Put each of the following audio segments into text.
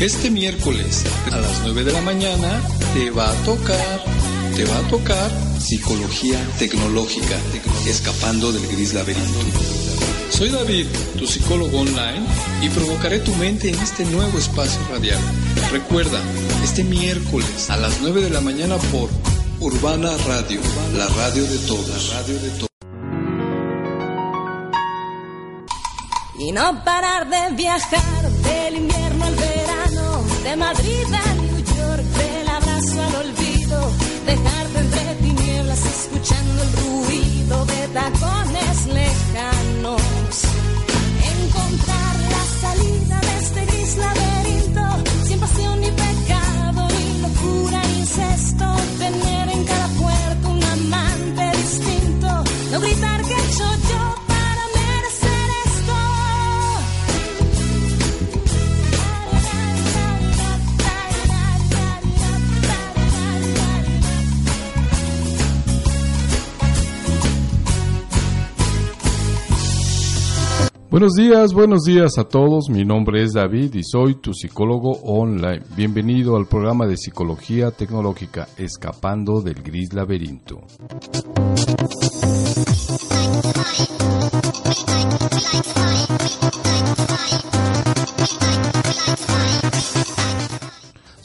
Este miércoles a las 9 de la mañana te va a tocar, te va a tocar Psicología Tecnológica, escapando del gris laberinto. Soy David, tu psicólogo online, y provocaré tu mente en este nuevo espacio radial. Recuerda, este miércoles a las 9 de la mañana por Urbana Radio, la radio de todas, radio de. Y no parar de viajar del invierno al verano, de Madrid a New York, del abrazo al olvido, dejarte entre tinieblas escuchando el ruido de tacones Buenos días, buenos días a todos. Mi nombre es David y soy tu psicólogo online. Bienvenido al programa de Psicología Tecnológica, Escapando del Gris Laberinto.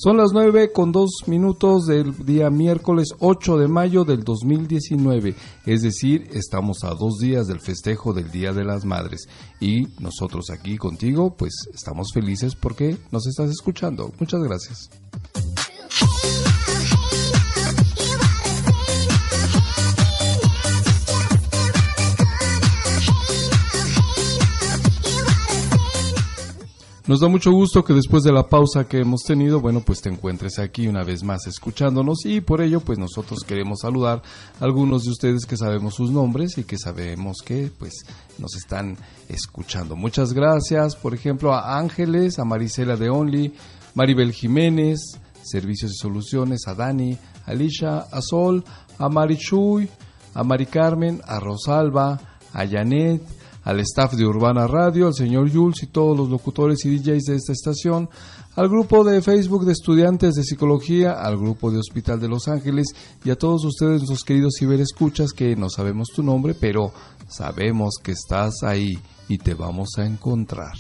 Son las 9 con 2 minutos del día miércoles 8 de mayo del 2019, es decir, estamos a dos días del festejo del Día de las Madres y nosotros aquí contigo pues estamos felices porque nos estás escuchando. Muchas gracias. Nos da mucho gusto que después de la pausa que hemos tenido, bueno, pues te encuentres aquí una vez más escuchándonos y por ello pues nosotros queremos saludar a algunos de ustedes que sabemos sus nombres y que sabemos que pues nos están escuchando. Muchas gracias, por ejemplo, a Ángeles, a Marisela de Only, Maribel Jiménez, Servicios y Soluciones, a Dani, a Alicia, a Sol, a Marichuy, a Mari Carmen, a Rosalba, a Janet, al staff de Urbana Radio, al señor Jules y todos los locutores y DJs de esta estación, al grupo de Facebook de estudiantes de psicología, al grupo de Hospital de Los Ángeles y a todos ustedes, nuestros queridos ciberescuchas, que no sabemos tu nombre, pero sabemos que estás ahí y te vamos a encontrar.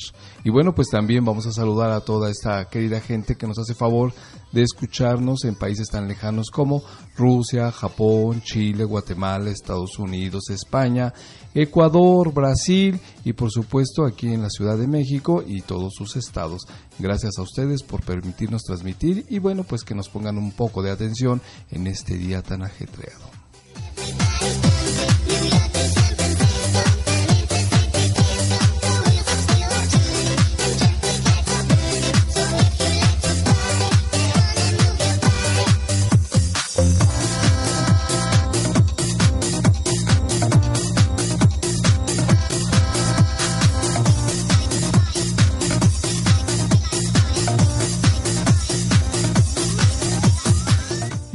Y bueno, pues también vamos a saludar a toda esta querida gente que nos hace favor de escucharnos en países tan lejanos como Rusia, Japón, Chile, Guatemala, Estados Unidos, España, Ecuador, Brasil y por supuesto aquí en la Ciudad de México y todos sus estados. Gracias a ustedes por permitirnos transmitir y bueno, pues que nos pongan un poco de atención en este día tan ajetreado.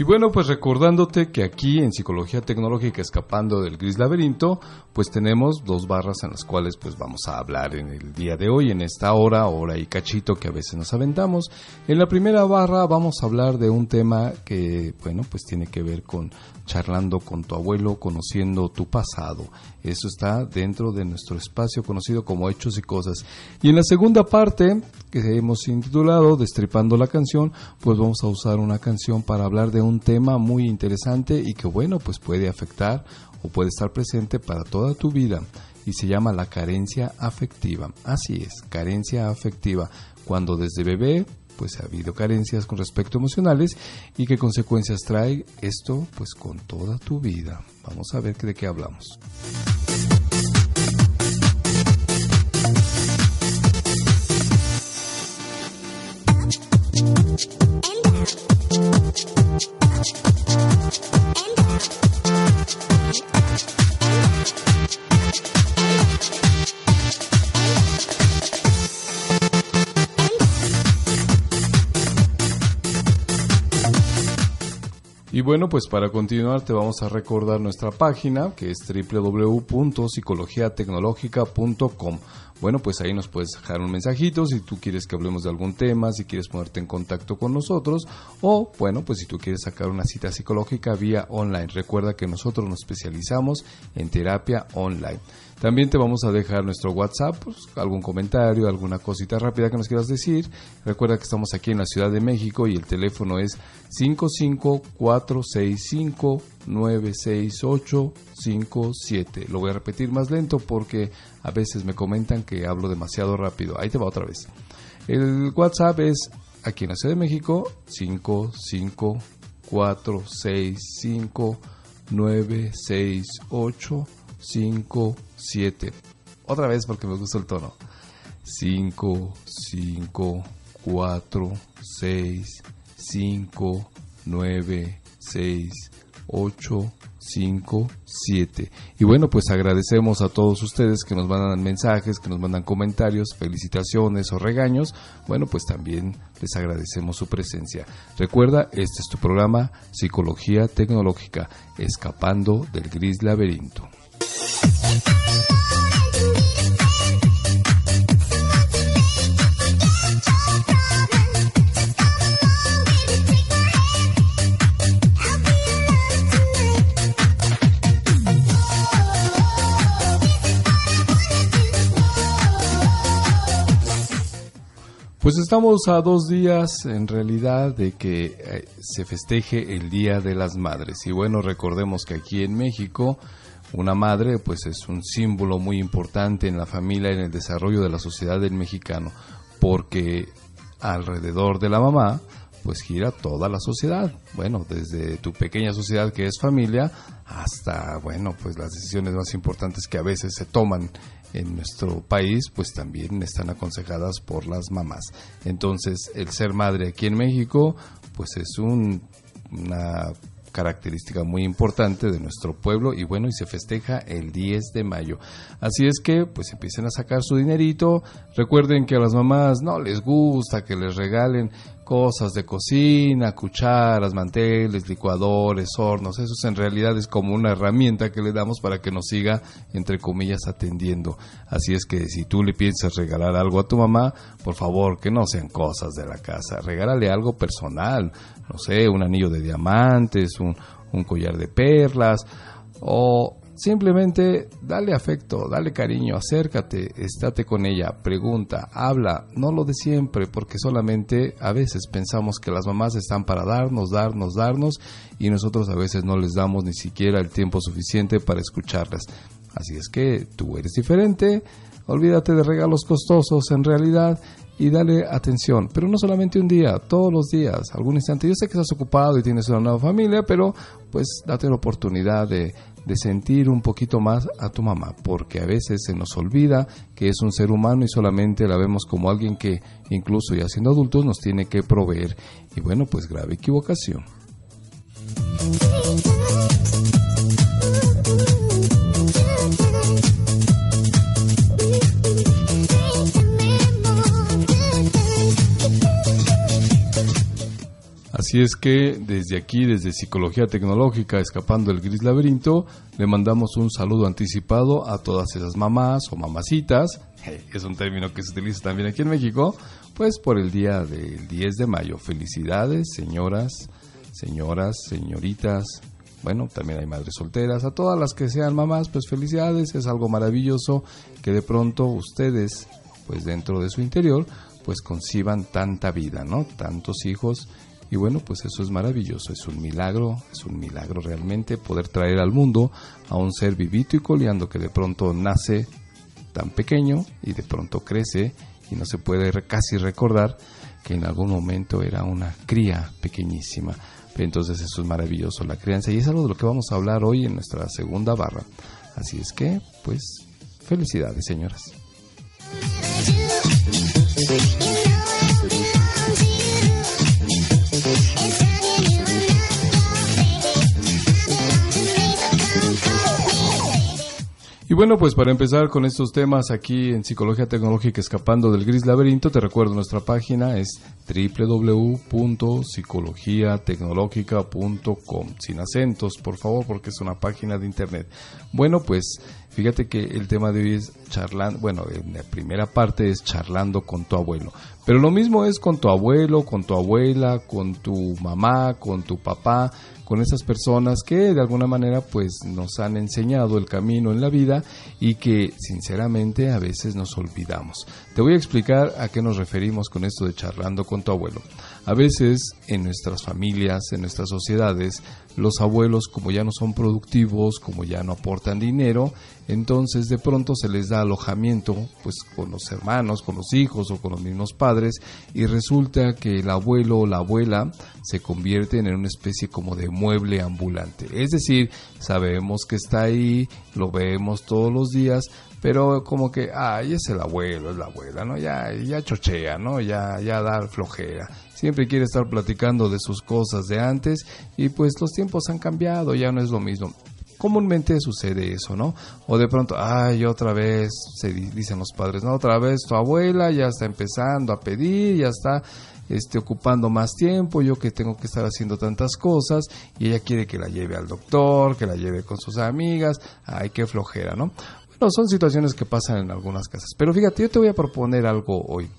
Bueno, pues recordándote que aquí en Psicología Tecnológica Escapando del Gris Laberinto, pues tenemos dos barras en las cuales pues vamos a hablar en el día de hoy, en esta hora, hora y cachito que a veces nos aventamos. En la primera barra vamos a hablar de un tema que, bueno, pues tiene que ver con charlando con tu abuelo, conociendo tu pasado. Eso está dentro de nuestro espacio conocido como Hechos y Cosas. Y en la segunda parte, que hemos intitulado Destripando la canción, pues vamos a usar una canción para hablar de un tema muy interesante y que bueno, pues puede afectar o puede estar presente para toda tu vida y se llama la carencia afectiva. Así es, carencia afectiva. Cuando desde bebé pues ha habido carencias con respecto emocionales y qué consecuencias trae esto pues con toda tu vida. Vamos a ver de qué hablamos. Y bueno, pues para continuar te vamos a recordar nuestra página que es www.psicologiatecnologica.com. Bueno, pues ahí nos puedes dejar un mensajito si tú quieres que hablemos de algún tema, si quieres ponerte en contacto con nosotros o, bueno, pues si tú quieres sacar una cita psicológica vía online. Recuerda que nosotros nos especializamos en terapia online. También te vamos a dejar nuestro WhatsApp, pues, algún comentario, alguna cosita rápida que nos quieras decir. Recuerda que estamos aquí en la Ciudad de México y el teléfono es 55465968857. Lo voy a repetir más lento porque a veces me comentan que hablo demasiado rápido. Ahí te va otra vez. El WhatsApp es aquí en la Ciudad de México 55465968857. 7. Otra vez porque me gusta el tono. 5, 5, 4, 6, 5, 9, 6, 8, 5, 7. Y bueno, pues agradecemos a todos ustedes que nos mandan mensajes, que nos mandan comentarios, felicitaciones o regaños. Bueno, pues también les agradecemos su presencia. Recuerda, este es tu programa Psicología Tecnológica, escapando del gris laberinto. Pues estamos a dos días en realidad de que eh, se festeje el Día de las Madres. Y bueno, recordemos que aquí en México una madre pues es un símbolo muy importante en la familia y en el desarrollo de la sociedad del mexicano, porque alrededor de la mamá pues gira toda la sociedad. Bueno, desde tu pequeña sociedad que es familia hasta, bueno, pues las decisiones más importantes que a veces se toman en nuestro país, pues también están aconsejadas por las mamás. Entonces, el ser madre aquí en México, pues es un, una característica muy importante de nuestro pueblo y bueno, y se festeja el 10 de mayo. Así es que pues empiecen a sacar su dinerito. Recuerden que a las mamás no les gusta que les regalen cosas de cocina, cucharas, manteles, licuadores, hornos. Eso en realidad es como una herramienta que le damos para que nos siga, entre comillas, atendiendo. Así es que si tú le piensas regalar algo a tu mamá, por favor, que no sean cosas de la casa. Regálale algo personal. No sé, un anillo de diamantes, un, un collar de perlas o Simplemente dale afecto, dale cariño, acércate, estate con ella, pregunta, habla, no lo de siempre, porque solamente a veces pensamos que las mamás están para darnos, darnos, darnos, y nosotros a veces no les damos ni siquiera el tiempo suficiente para escucharlas. Así es que tú eres diferente, olvídate de regalos costosos en realidad y dale atención, pero no solamente un día, todos los días, algún instante. Yo sé que estás ocupado y tienes una nueva familia, pero pues date la oportunidad de de sentir un poquito más a tu mamá, porque a veces se nos olvida que es un ser humano y solamente la vemos como alguien que incluso ya siendo adultos nos tiene que proveer. Y bueno, pues grave equivocación. Así es que desde aquí, desde Psicología Tecnológica, escapando el gris laberinto, le mandamos un saludo anticipado a todas esas mamás o mamacitas, es un término que se utiliza también aquí en México, pues por el día del 10 de mayo. Felicidades, señoras, señoras, señoritas, bueno, también hay madres solteras, a todas las que sean mamás, pues felicidades, es algo maravilloso que de pronto ustedes, pues dentro de su interior, pues conciban tanta vida, ¿no? Tantos hijos y bueno, pues eso es maravilloso, es un milagro, es un milagro realmente poder traer al mundo a un ser vivito y coleando que de pronto nace tan pequeño y de pronto crece y no se puede casi recordar que en algún momento era una cría pequeñísima. Entonces eso es maravilloso, la crianza, y es algo de lo que vamos a hablar hoy en nuestra segunda barra. Así es que, pues, felicidades, señoras. Bueno, pues para empezar con estos temas aquí en Psicología Tecnológica Escapando del Gris Laberinto, te recuerdo nuestra página es www.psicologiatecnológica.com sin acentos por favor porque es una página de internet. Bueno pues fíjate que el tema de hoy es charlando bueno en la primera parte es charlando con tu abuelo pero lo mismo es con tu abuelo con tu abuela con tu mamá con tu papá con esas personas que de alguna manera pues nos han enseñado el camino en la vida y que sinceramente a veces nos olvidamos. Te voy a explicar a qué nos referimos con esto de charlando con tu abuelo. A veces en nuestras familias, en nuestras sociedades, los abuelos como ya no son productivos, como ya no aportan dinero, entonces de pronto se les da alojamiento pues con los hermanos, con los hijos o con los mismos padres y resulta que el abuelo o la abuela se convierten en una especie como de mueble ambulante. Es decir, sabemos que está ahí, lo vemos todos los días, pero como que, ay, es el abuelo, es la abuela, ¿no? Ya, ya chochea, ¿no? Ya, ya da flojera. Siempre quiere estar platicando de sus cosas de antes y pues los tiempos han cambiado, ya no es lo mismo comúnmente sucede eso, ¿no? O de pronto, ay, otra vez, se dicen los padres, no, otra vez tu abuela ya está empezando a pedir, ya está este, ocupando más tiempo, yo que tengo que estar haciendo tantas cosas, y ella quiere que la lleve al doctor, que la lleve con sus amigas, ay, qué flojera, ¿no? Bueno, son situaciones que pasan en algunas casas. Pero fíjate, yo te voy a proponer algo hoy.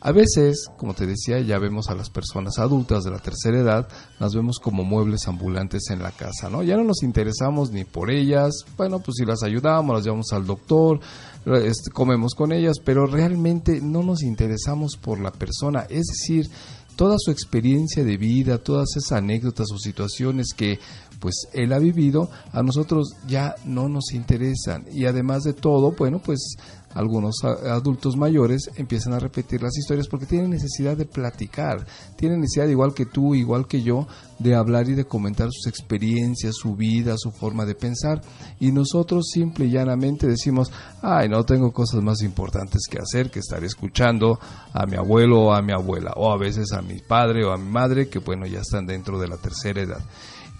A veces, como te decía, ya vemos a las personas adultas de la tercera edad, las vemos como muebles ambulantes en la casa, ¿no? Ya no nos interesamos ni por ellas, bueno, pues si las ayudamos, las llevamos al doctor, este, comemos con ellas, pero realmente no nos interesamos por la persona, es decir, toda su experiencia de vida, todas esas anécdotas o situaciones que pues él ha vivido, a nosotros ya no nos interesan. Y además de todo, bueno, pues algunos adultos mayores empiezan a repetir las historias porque tienen necesidad de platicar, tienen necesidad, igual que tú, igual que yo, de hablar y de comentar sus experiencias, su vida, su forma de pensar. Y nosotros simple y llanamente decimos, ay, no tengo cosas más importantes que hacer que estar escuchando a mi abuelo o a mi abuela, o a veces a mi padre o a mi madre, que bueno, ya están dentro de la tercera edad.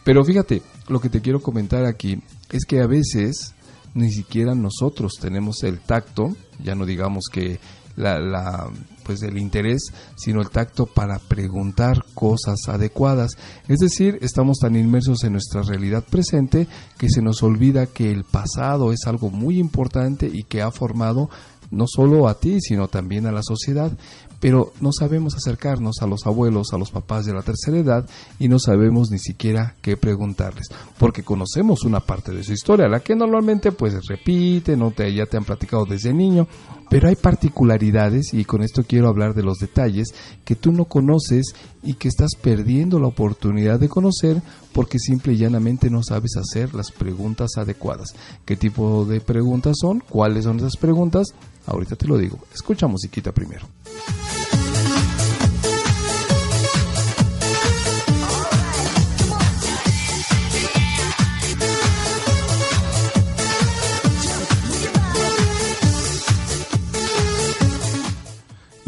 Pero fíjate, lo que te quiero comentar aquí es que a veces ni siquiera nosotros tenemos el tacto, ya no digamos que la, pues el interés, sino el tacto para preguntar cosas adecuadas. Es decir, estamos tan inmersos en nuestra realidad presente que se nos olvida que el pasado es algo muy importante y que ha formado no solo a ti, sino también a la sociedad. Pero no sabemos acercarnos a los abuelos, a los papás de la tercera edad y no sabemos ni siquiera qué preguntarles, porque conocemos una parte de su historia, la que normalmente pues repite, no te, ya te han platicado desde niño, pero hay particularidades y con esto quiero hablar de los detalles que tú no conoces y que estás perdiendo la oportunidad de conocer porque simple y llanamente no sabes hacer las preguntas adecuadas. ¿Qué tipo de preguntas son? ¿Cuáles son esas preguntas? Ahorita te lo digo. Escucha musiquita primero.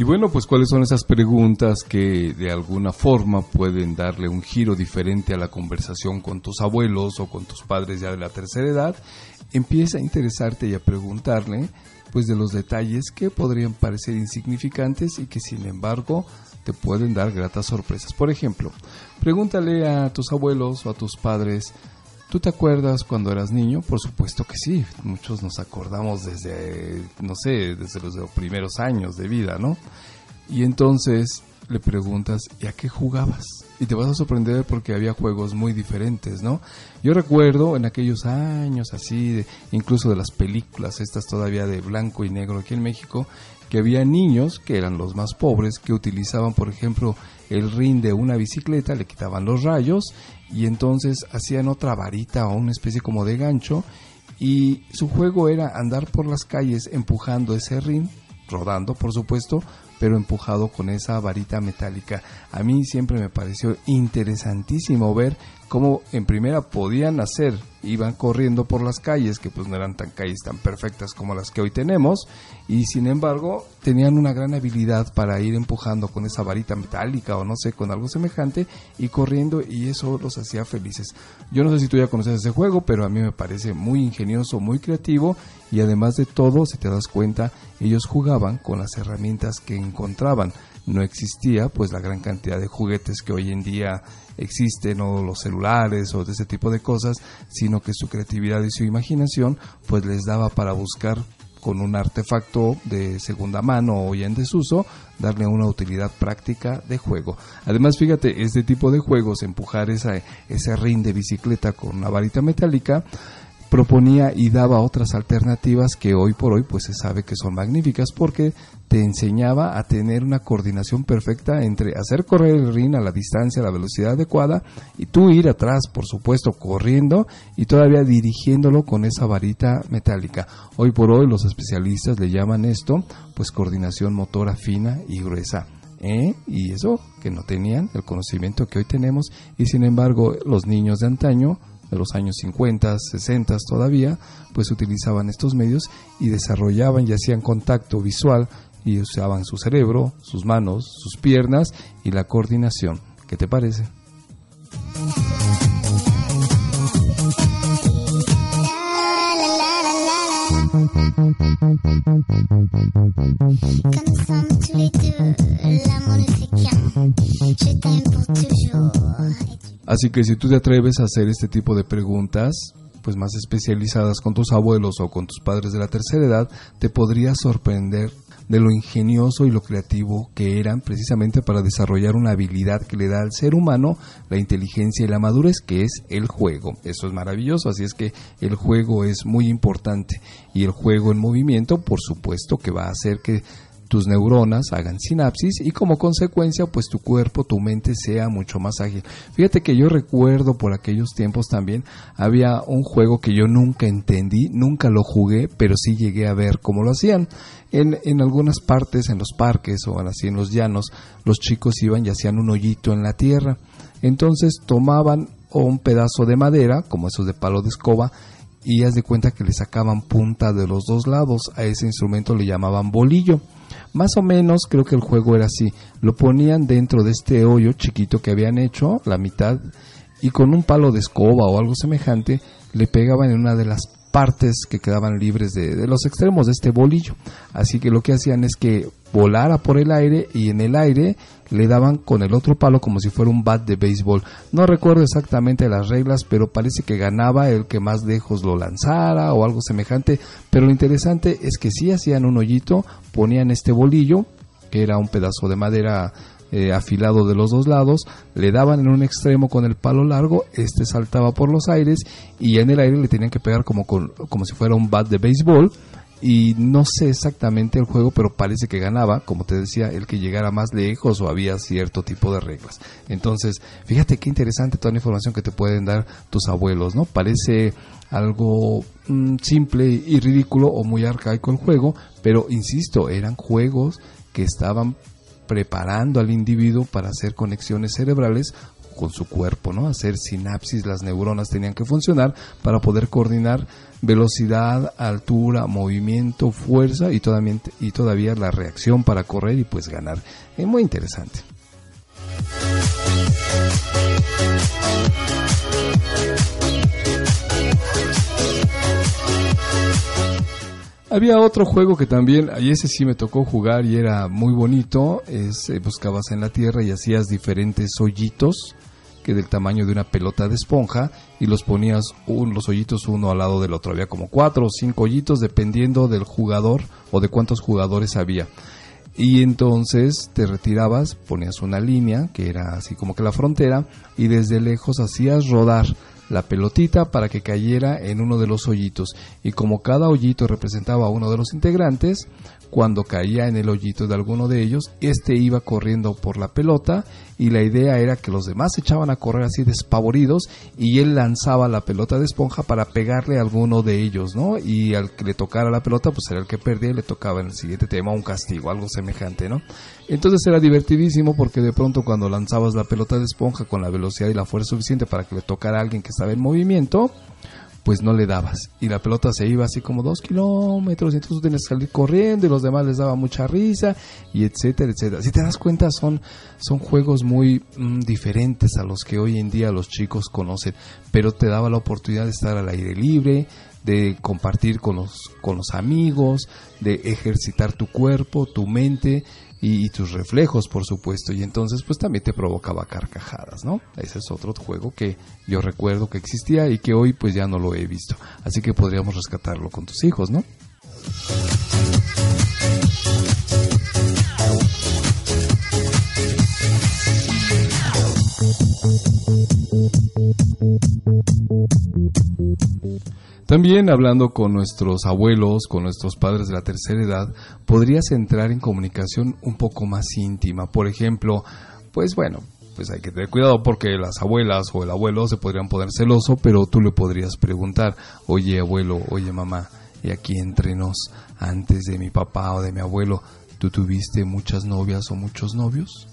Y bueno, pues cuáles son esas preguntas que de alguna forma pueden darle un giro diferente a la conversación con tus abuelos o con tus padres ya de la tercera edad. Empieza a interesarte y a preguntarle pues de los detalles que podrían parecer insignificantes y que sin embargo te pueden dar gratas sorpresas. Por ejemplo, pregúntale a tus abuelos o a tus padres ¿Tú te acuerdas cuando eras niño? Por supuesto que sí. Muchos nos acordamos desde, no sé, desde los primeros años de vida, ¿no? Y entonces le preguntas, ¿y a qué jugabas? Y te vas a sorprender porque había juegos muy diferentes, ¿no? Yo recuerdo en aquellos años así, incluso de las películas, estas todavía de blanco y negro aquí en México, que había niños que eran los más pobres que utilizaban, por ejemplo, el rin de una bicicleta, le quitaban los rayos y entonces hacían otra varita o una especie como de gancho y su juego era andar por las calles empujando ese rin, rodando por supuesto, pero empujado con esa varita metálica. A mí siempre me pareció interesantísimo ver cómo en primera podían hacer, iban corriendo por las calles, que pues no eran tan calles tan perfectas como las que hoy tenemos, y sin embargo tenían una gran habilidad para ir empujando con esa varita metálica o no sé, con algo semejante, y corriendo, y eso los hacía felices. Yo no sé si tú ya conoces ese juego, pero a mí me parece muy ingenioso, muy creativo, y además de todo, si te das cuenta, ellos jugaban con las herramientas que encontraban no existía pues la gran cantidad de juguetes que hoy en día existen o los celulares o de ese tipo de cosas, sino que su creatividad y su imaginación pues les daba para buscar con un artefacto de segunda mano o ya en desuso, darle una utilidad práctica de juego. Además, fíjate, este tipo de juegos, empujar esa, ese ring de bicicleta con una varita metálica, proponía y daba otras alternativas que hoy por hoy pues se sabe que son magníficas porque te enseñaba a tener una coordinación perfecta entre hacer correr el ring a la distancia, a la velocidad adecuada y tú ir atrás, por supuesto, corriendo y todavía dirigiéndolo con esa varita metálica. Hoy por hoy los especialistas le llaman esto pues coordinación motora fina y gruesa. ¿Eh? y eso que no tenían el conocimiento que hoy tenemos y sin embargo los niños de antaño de los años 50, 60 todavía, pues utilizaban estos medios y desarrollaban y hacían contacto visual y usaban su cerebro, sus manos, sus piernas y la coordinación. ¿Qué te parece? Así que si tú te atreves a hacer este tipo de preguntas, pues más especializadas con tus abuelos o con tus padres de la tercera edad, te podría sorprender de lo ingenioso y lo creativo que eran precisamente para desarrollar una habilidad que le da al ser humano la inteligencia y la madurez, que es el juego. Eso es maravilloso, así es que el juego es muy importante y el juego en movimiento, por supuesto que va a hacer que tus neuronas hagan sinapsis y como consecuencia pues tu cuerpo, tu mente sea mucho más ágil. Fíjate que yo recuerdo por aquellos tiempos también había un juego que yo nunca entendí, nunca lo jugué, pero sí llegué a ver cómo lo hacían. En, en algunas partes, en los parques o así en los llanos, los chicos iban y hacían un hoyito en la tierra. Entonces tomaban un pedazo de madera, como esos de palo de escoba, y haz de cuenta que le sacaban punta de los dos lados. A ese instrumento le llamaban bolillo. Más o menos creo que el juego era así. Lo ponían dentro de este hoyo chiquito que habían hecho, la mitad, y con un palo de escoba o algo semejante le pegaban en una de las partes que quedaban libres de, los extremos de este bolillo. Así que lo que hacían es que volara por el aire y en el aire le daban con el otro palo como si fuera un bat de béisbol. No recuerdo exactamente las reglas, pero parece que ganaba el que más lejos lo lanzara o algo semejante. Pero lo interesante es que si hacían un hoyito, ponían este bolillo, que era un pedazo de madera eh, afilado de los dos lados, le daban en un extremo con el palo largo, este saltaba por los aires y en el aire le tenían que pegar como, como si fuera un bat de béisbol y no sé exactamente el juego, pero parece que ganaba, como te decía, el que llegara más lejos o había cierto tipo de reglas. Entonces, fíjate qué interesante toda la información que te pueden dar tus abuelos, ¿no? Parece algo mm, simple y ridículo o muy arcaico el juego, pero insisto, eran juegos que estaban preparando al individuo para hacer conexiones cerebrales con su cuerpo, ¿no? Hacer sinapsis, las neuronas tenían que funcionar para poder coordinar velocidad, altura, movimiento, fuerza y todavía, y todavía la reacción para correr y pues ganar. Es muy interesante. Había otro juego que también, y ese sí me tocó jugar y era muy bonito, es eh, buscabas en la tierra y hacías diferentes hoyitos que del tamaño de una pelota de esponja y los ponías un, los hoyitos uno al lado del otro. Había como cuatro o cinco hoyitos dependiendo del jugador o de cuántos jugadores había. Y entonces te retirabas, ponías una línea que era así como que la frontera y desde lejos hacías rodar la pelotita para que cayera en uno de los hoyitos. Y como cada hoyito representaba a uno de los integrantes, cuando caía en el hoyito de alguno de ellos, este iba corriendo por la pelota y la idea era que los demás se echaban a correr así despavoridos y él lanzaba la pelota de esponja para pegarle a alguno de ellos, ¿no? Y al que le tocara la pelota, pues era el que perdía y le tocaba en el siguiente tema un castigo, algo semejante, ¿no? Entonces era divertidísimo porque de pronto cuando lanzabas la pelota de esponja con la velocidad y la fuerza suficiente para que le tocara a alguien que estaba en movimiento, pues no le dabas. Y la pelota se iba así como dos kilómetros, y entonces tú tenías que salir corriendo y los demás les daba mucha risa, y etcétera, etcétera. Si te das cuenta, son, son juegos muy mm, diferentes a los que hoy en día los chicos conocen, pero te daba la oportunidad de estar al aire libre, de compartir con los, con los amigos, de ejercitar tu cuerpo, tu mente, y, tus reflejos, por supuesto, y entonces pues también te provocaba carcajadas, ¿no? Ese es otro juego que yo recuerdo que existía y que hoy pues ya no lo he visto, así que podríamos rescatarlo con tus hijos, ¿no? También hablando con nuestros abuelos, con nuestros padres de la tercera edad, podrías entrar en comunicación un poco más íntima. Por ejemplo, pues bueno, pues hay que tener cuidado porque las abuelas o el abuelo se podrían poner celoso, pero tú le podrías preguntar, oye abuelo, oye mamá, y aquí entre nos, antes de mi papá o de mi abuelo, ¿tú tuviste muchas novias o muchos novios?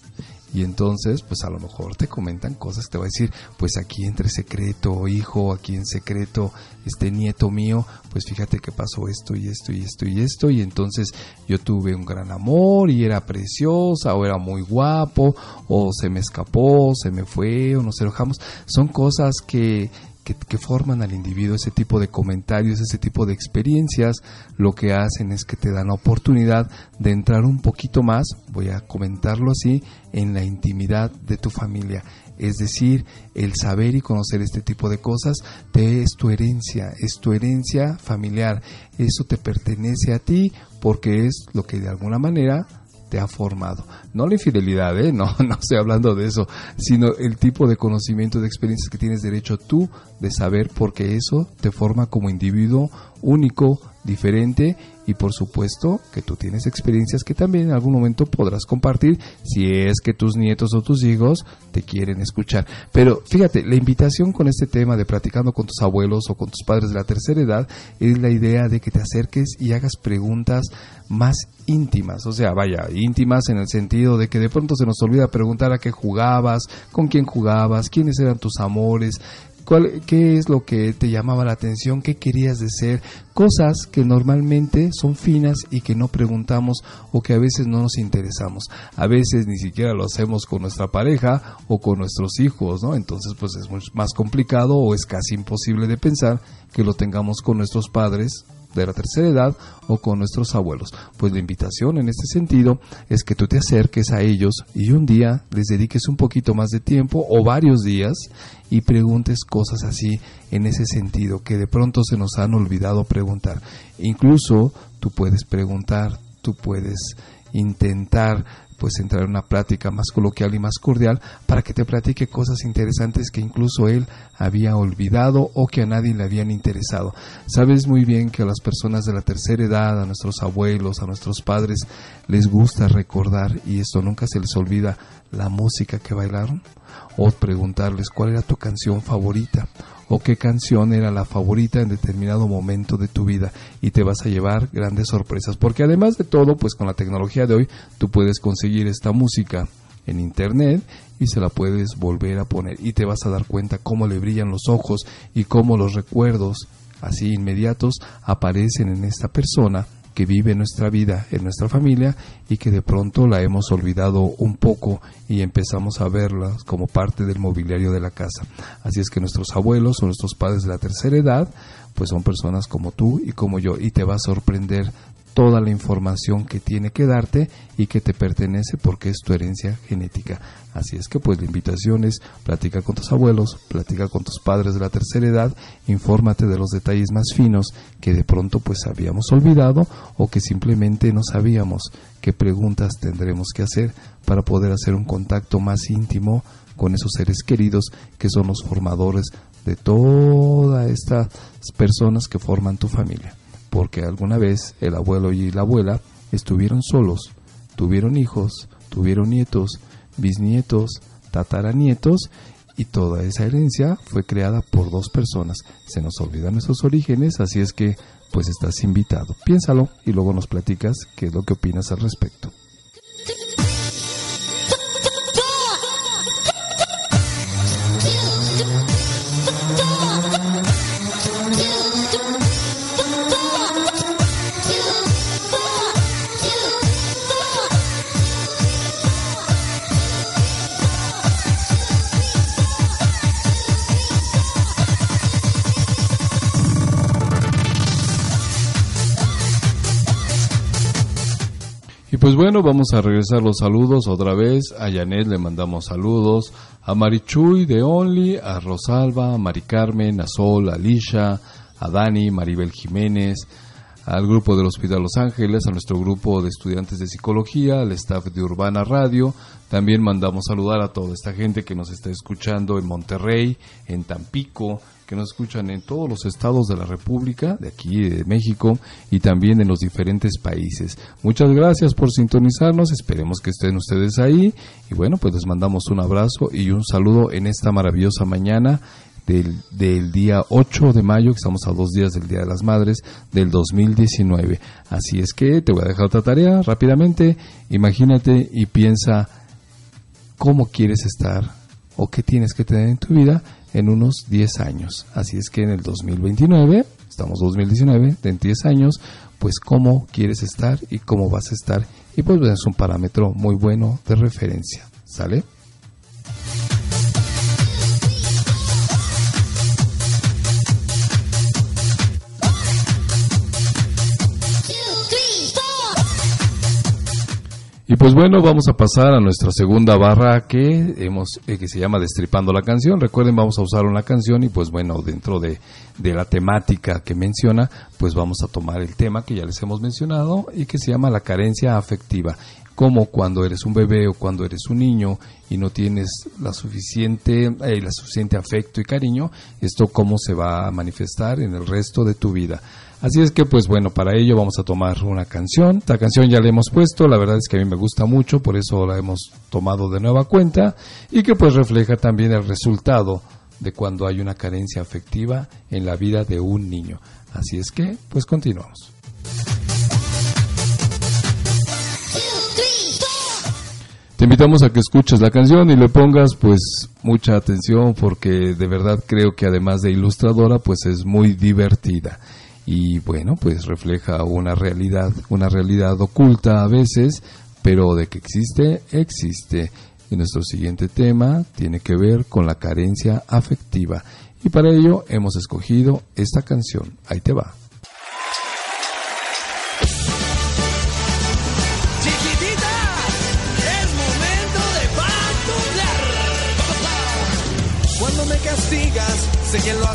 Y entonces pues a lo mejor te comentan cosas te va a decir pues aquí entre secreto hijo aquí en secreto este nieto mío pues fíjate que pasó esto y esto y esto y esto. Y entonces yo tuve un gran amor y era preciosa o era muy guapo o se me escapó se me fue o nos enojamos. Son cosas que que, forman al individuo, ese tipo de comentarios, ese tipo de experiencias, lo que hacen es que te dan la oportunidad de entrar un poquito más, voy a comentarlo así, en la intimidad de tu familia. Es decir, el saber y conocer este tipo de cosas te es tu herencia, es tu herencia familiar. Eso te pertenece a ti porque es lo que de alguna manera te ha formado. No la infidelidad, ¿eh? no, no estoy hablando de eso, sino el tipo de conocimiento, de experiencias que tienes derecho tú de saber porque eso te forma como individuo único, diferente y por supuesto que tú tienes experiencias que también en algún momento podrás compartir si es que tus nietos o tus hijos te quieren escuchar. Pero fíjate, la invitación con este tema de practicando con tus abuelos o con tus padres de la tercera edad es la idea de que te acerques y hagas preguntas más íntimas, o sea, vaya, íntimas en el sentido de que de pronto se nos olvida preguntar a qué jugabas, con quién jugabas, quiénes eran tus amores, ¿Qué es lo que te llamaba la atención? ¿Qué querías de ser? Cosas que normalmente son finas y que no preguntamos o que a veces no nos interesamos. A veces ni siquiera lo hacemos con nuestra pareja o con nuestros hijos, ¿no? Entonces pues es más complicado o es casi imposible de pensar que lo tengamos con nuestros padres de la tercera edad o con nuestros abuelos. Pues la invitación en este sentido es que tú te acerques a ellos y un día les dediques un poquito más de tiempo o varios días y preguntes cosas así en ese sentido que de pronto se nos han olvidado preguntar. Incluso tú puedes preguntar, tú puedes intentar pues entrar en una plática más coloquial y más cordial para que te platique cosas interesantes que incluso él había olvidado o que a nadie le habían interesado. Sabes muy bien que a las personas de la tercera edad, a nuestros abuelos, a nuestros padres, les gusta recordar y esto nunca se les olvida la música que bailaron o preguntarles cuál era tu canción favorita o qué canción era la favorita en determinado momento de tu vida y te vas a llevar grandes sorpresas. Porque además de todo pues con la tecnología de hoy tú puedes conseguir esta música en internet y se la puedes volver a poner y te vas a dar cuenta cómo le brillan los ojos y cómo los recuerdos así inmediatos aparecen en esta persona que vive nuestra vida en nuestra familia y que de pronto la hemos olvidado un poco y empezamos a verla como parte del mobiliario de la casa. Así es que nuestros abuelos o nuestros padres de la tercera edad pues son personas como tú y como yo y te va a sorprender toda la información que tiene que darte y que te pertenece porque es tu herencia genética. Así es que pues la invitación es platica con tus abuelos, platica con tus padres de la tercera edad, infórmate de los detalles más finos que de pronto pues habíamos olvidado o que simplemente no sabíamos qué preguntas tendremos que hacer para poder hacer un contacto más íntimo con esos seres queridos que son los formadores de todas estas personas que forman tu familia porque alguna vez el abuelo y la abuela estuvieron solos, tuvieron hijos, tuvieron nietos, bisnietos, tataranietos y toda esa herencia fue creada por dos personas. Se nos olvidan nuestros orígenes, así es que pues estás invitado. Piénsalo y luego nos platicas qué es lo que opinas al respecto. Pues bueno, vamos a regresar los saludos otra vez. A Janet le mandamos saludos. A Marichuy de Only, a Rosalba, a Mari Carmen, a Sol, a Alicia, a Dani, Maribel Jiménez, al grupo del Hospital Los Ángeles, a nuestro grupo de estudiantes de psicología, al staff de Urbana Radio. También mandamos saludar a toda esta gente que nos está escuchando en Monterrey, en Tampico, que nos escuchan en todos los estados de la República, de aquí de México y también en los diferentes países. Muchas gracias por sintonizarnos, esperemos que estén ustedes ahí y bueno, pues les mandamos un abrazo y un saludo en esta maravillosa mañana del, del, día 8 de mayo, que estamos a dos días del Día de las Madres del 2019. Así es que te voy a dejar otra tarea rápidamente. Imagínate y piensa cómo quieres estar o qué tienes que tener en tu vida en unos 10 años. Así es que en el 2029, estamos 2019, en 10 años, pues cómo quieres estar y cómo vas a estar. Y pues es un parámetro muy bueno de referencia. ¿Sale? Y pues bueno, vamos a pasar a nuestra segunda barra que hemos eh, que se llama Destripando la canción. Recuerden, vamos a usar una canción y pues bueno, dentro de, de, la temática que menciona, pues vamos a tomar el tema que ya les hemos mencionado y que se llama la carencia afectiva. Como cuando eres un bebé o cuando eres un niño y no tienes la suficiente, eh, suficiente afecto y cariño, esto cómo se va a manifestar en el resto de tu vida. Así es que, pues bueno, para ello vamos a tomar una canción. La canción ya la hemos puesto, la verdad es que a mí me gusta mucho, por eso la hemos tomado de nueva cuenta y que pues refleja también el resultado de cuando hay una carencia afectiva en la vida de un niño. Así es que, pues continuamos. Te invitamos a que escuches la canción y le pongas pues mucha atención porque de verdad creo que además de ilustradora pues es muy divertida y bueno, pues refleja una realidad, una realidad oculta a veces, pero de que existe, existe. Y nuestro siguiente tema tiene que ver con la carencia afectiva. Y para ello hemos escogido esta canción. Ahí te va.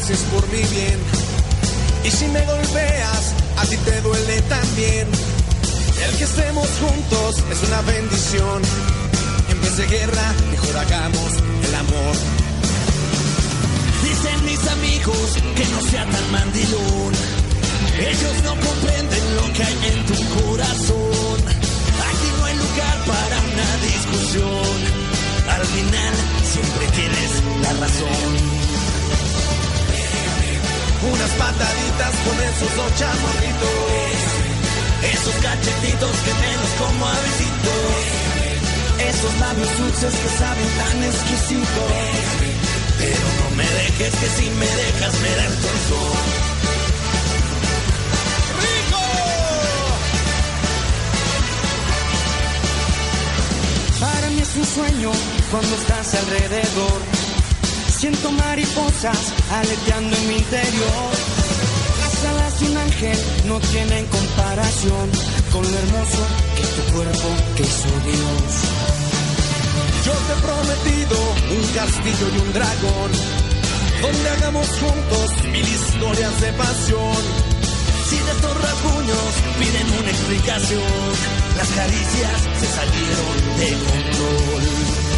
Haces por mi bien y si me golpeas, a ti te duele también. El que estemos juntos es una bendición. En vez de guerra, mejor hagamos el amor. Dicen mis amigos que no sea tan mandilón. Ellos no comprenden lo que hay en tu corazón. Aquí no hay lugar para una discusión. Al final siempre tienes la razón unas pataditas con esos dos chamorritos. Esos cachetitos que menos como a Esos labios dulces que saben tan exquisitos. Pero no me dejes que si me dejas me da el corazón. Para mí es un sueño cuando estás alrededor Siento mariposas aleteando en mi interior. Las alas de un ángel no tienen comparación con lo hermoso que tu cuerpo que hizo Dios. Yo te he prometido un castillo y un dragón, donde hagamos juntos mil historias de pasión. Si de estos rasguños piden una explicación, las caricias se salieron de control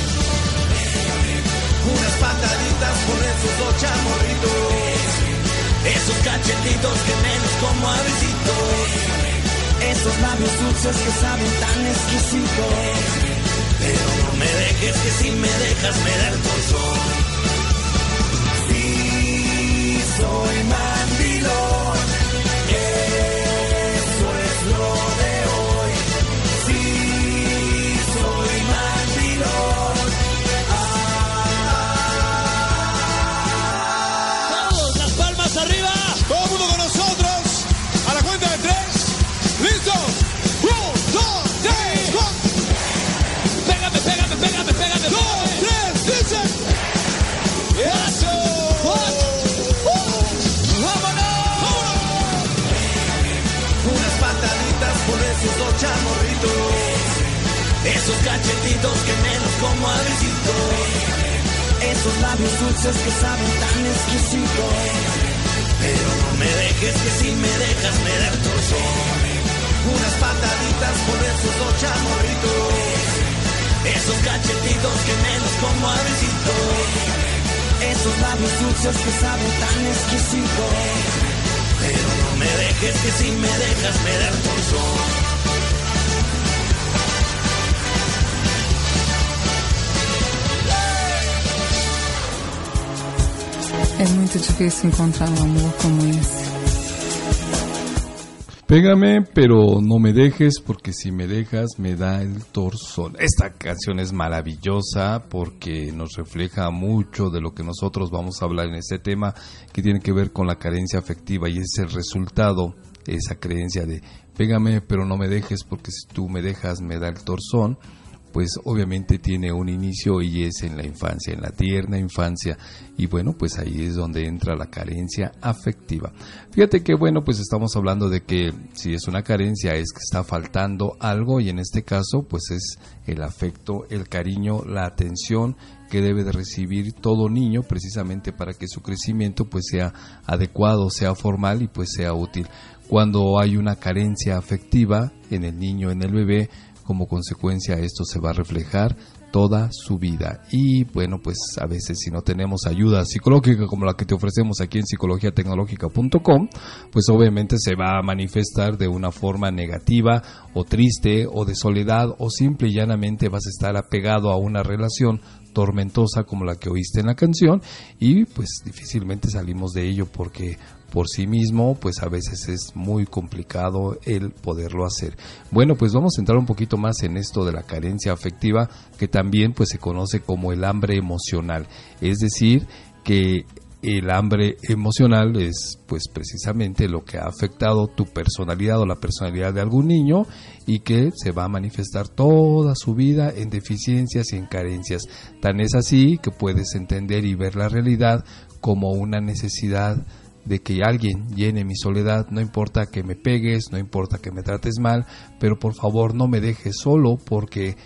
unas pataditas con esos dos chamorritos. Esos cachetitos que menos como a Esos labios dulces que saben tan exquisitos. Pero no me dejes que si me dejas me da el corazón. Sí, soy mandilón. Esos labios dulces que saben tan exquisito. Pero no me dejes que si me dejas me da el. Unas pataditas por esos dos chamorritos. Esos cachetitos que menos como a. Esos labios dulces que saben tan exquisito. Pero no me dejes que si me dejas me da el. É muito difícil encontrar um amor como esse. Pégame, pero no me dejes, porque si me dejas me da el torzón. Esta canción es maravillosa porque nos refleja mucho de lo que nosotros vamos a hablar en este tema, que tiene que ver con la carencia afectiva y es el resultado, esa creencia de pégame, pero no me dejes, porque si tú me dejas me da el torzón pues obviamente tiene un inicio y es en la infancia, en la tierna infancia, y bueno, pues ahí es donde entra la carencia afectiva. Fíjate que bueno, pues estamos hablando de que si es una carencia es que está faltando algo y en este caso pues es el afecto, el cariño, la atención que debe de recibir todo niño precisamente para que su crecimiento pues sea adecuado, sea formal y pues sea útil. Cuando hay una carencia afectiva en el niño, en el bebé, como consecuencia esto se va a reflejar toda su vida. Y bueno, pues a veces si no tenemos ayuda psicológica como la que te ofrecemos aquí en psicologiatecnológica.com, pues obviamente se va a manifestar de una forma negativa o triste o de soledad o simple y llanamente vas a estar apegado a una relación tormentosa como la que oíste en la canción y pues difícilmente salimos de ello porque por sí mismo, pues a veces es muy complicado el poderlo hacer. Bueno, pues vamos a entrar un poquito más en esto de la carencia afectiva, que también pues se conoce como el hambre emocional, es decir, que el hambre emocional es pues precisamente lo que ha afectado tu personalidad o la personalidad de algún niño y que se va a manifestar toda su vida en deficiencias y en carencias. Tan es así que puedes entender y ver la realidad como una necesidad de que alguien llene mi soledad, no importa que me pegues, no importa que me trates mal, pero por favor no me dejes solo porque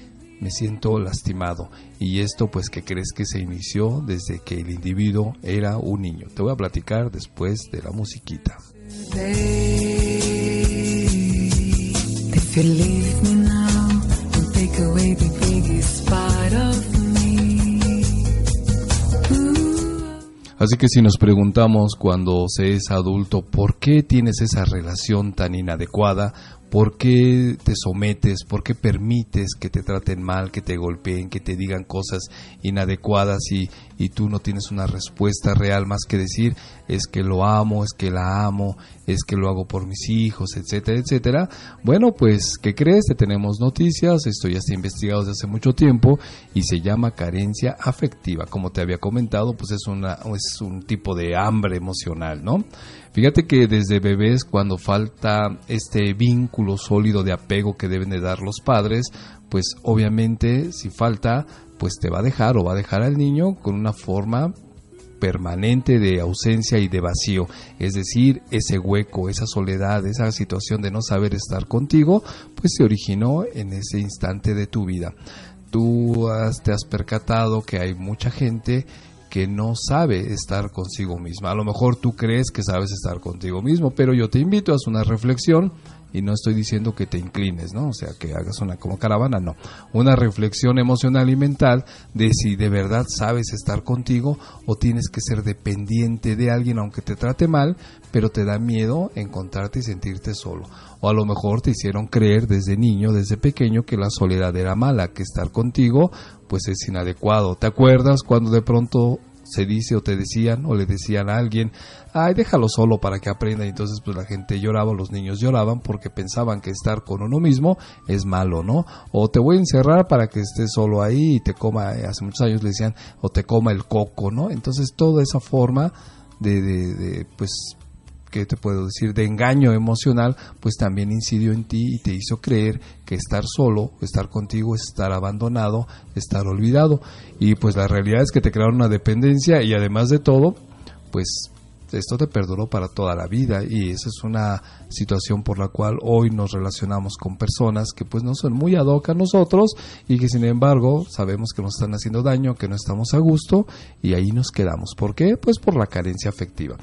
me siento lastimado. Y esto pues que crees que se inició desde que el individuo era un niño. Te voy a platicar después de la musiquita. Así que si nos preguntamos cuando se es adulto por qué tienes esa relación tan inadecuada, ¿Por qué te sometes? ¿Por qué permites que te traten mal, que te golpeen, que te digan cosas inadecuadas y, y, tú no tienes una respuesta real más que decir es que lo amo, es que la amo, es que lo hago por mis hijos, etcétera, etcétera? Bueno, pues, ¿qué crees? Te tenemos noticias, esto ya está investigado desde hace mucho tiempo y se llama carencia afectiva. Como te había comentado, pues es, una, es un tipo de hambre emocional, ¿no? Fíjate que desde bebés cuando falta este vínculo sólido de apego que deben de dar los padres, pues obviamente si falta, pues te va a dejar o va a dejar al niño con una forma permanente de ausencia y de vacío, es decir, ese hueco, esa soledad, esa situación de no saber estar contigo, pues se originó en ese instante de tu vida. Tú te has percatado que hay mucha gente que no sabe estar consigo misma. A lo mejor tú crees que sabes estar contigo mismo, pero yo te invito a hacer una reflexión y no estoy diciendo que te inclines, ¿no? O sea, que hagas una como caravana, no. Una reflexión emocional y mental de si de verdad sabes estar contigo o tienes que ser dependiente de alguien aunque te trate mal, pero te da miedo encontrarte y sentirte solo. O a lo mejor te hicieron creer desde niño, desde pequeño, que la soledad era mala, que estar contigo pues es inadecuado. ¿Te acuerdas cuando de pronto se dice o te decían o le decían a alguien, ay, déjalo solo para que aprenda. Y entonces pues la gente lloraba, los niños lloraban porque pensaban que estar con uno mismo es malo, ¿no? O te voy a encerrar para que estés solo ahí y te coma, hace muchos años le decían, o te coma el coco, ¿no? Entonces toda esa forma de, de, de pues que te puedo decir, de engaño emocional, pues también incidió en ti y te hizo creer que estar solo, estar contigo es estar abandonado, estar olvidado. Y pues la realidad es que te crearon una dependencia y además de todo, pues esto te perduró para toda la vida y esa es una situación por la cual hoy nos relacionamos con personas que pues no son muy ad hoc a nosotros y que sin embargo sabemos que nos están haciendo daño, que no estamos a gusto y ahí nos quedamos. ¿Por qué? Pues por la carencia afectiva.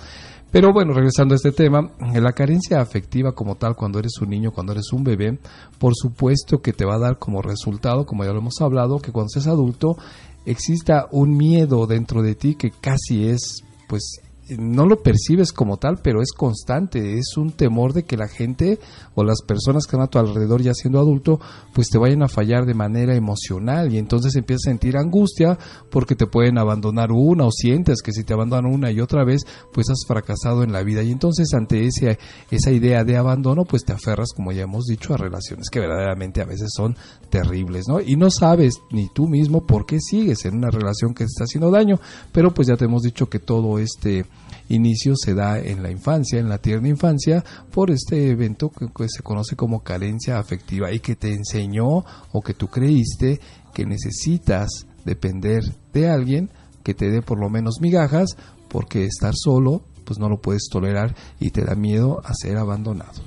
Pero bueno, regresando a este tema, la carencia afectiva como tal cuando eres un niño, cuando eres un bebé, por supuesto que te va a dar como resultado, como ya lo hemos hablado, que cuando seas adulto exista un miedo dentro de ti que casi es pues no lo percibes como tal, pero es constante, es un temor de que la gente o las personas que están a tu alrededor ya siendo adulto, pues te vayan a fallar de manera emocional y entonces empiezas a sentir angustia porque te pueden abandonar una o sientes que si te abandonan una y otra vez, pues has fracasado en la vida y entonces ante ese, esa idea de abandono, pues te aferras, como ya hemos dicho, a relaciones que verdaderamente a veces son terribles, ¿no? Y no sabes ni tú mismo por qué sigues en una relación que te está haciendo daño, pero pues ya te hemos dicho que todo este inicio se da en la infancia, en la tierna infancia, por este evento que, se conoce como carencia afectiva y que te enseñó o que tú creíste que necesitas depender de alguien que te dé por lo menos migajas, porque estar solo pues no lo puedes tolerar y te da miedo a ser abandonado.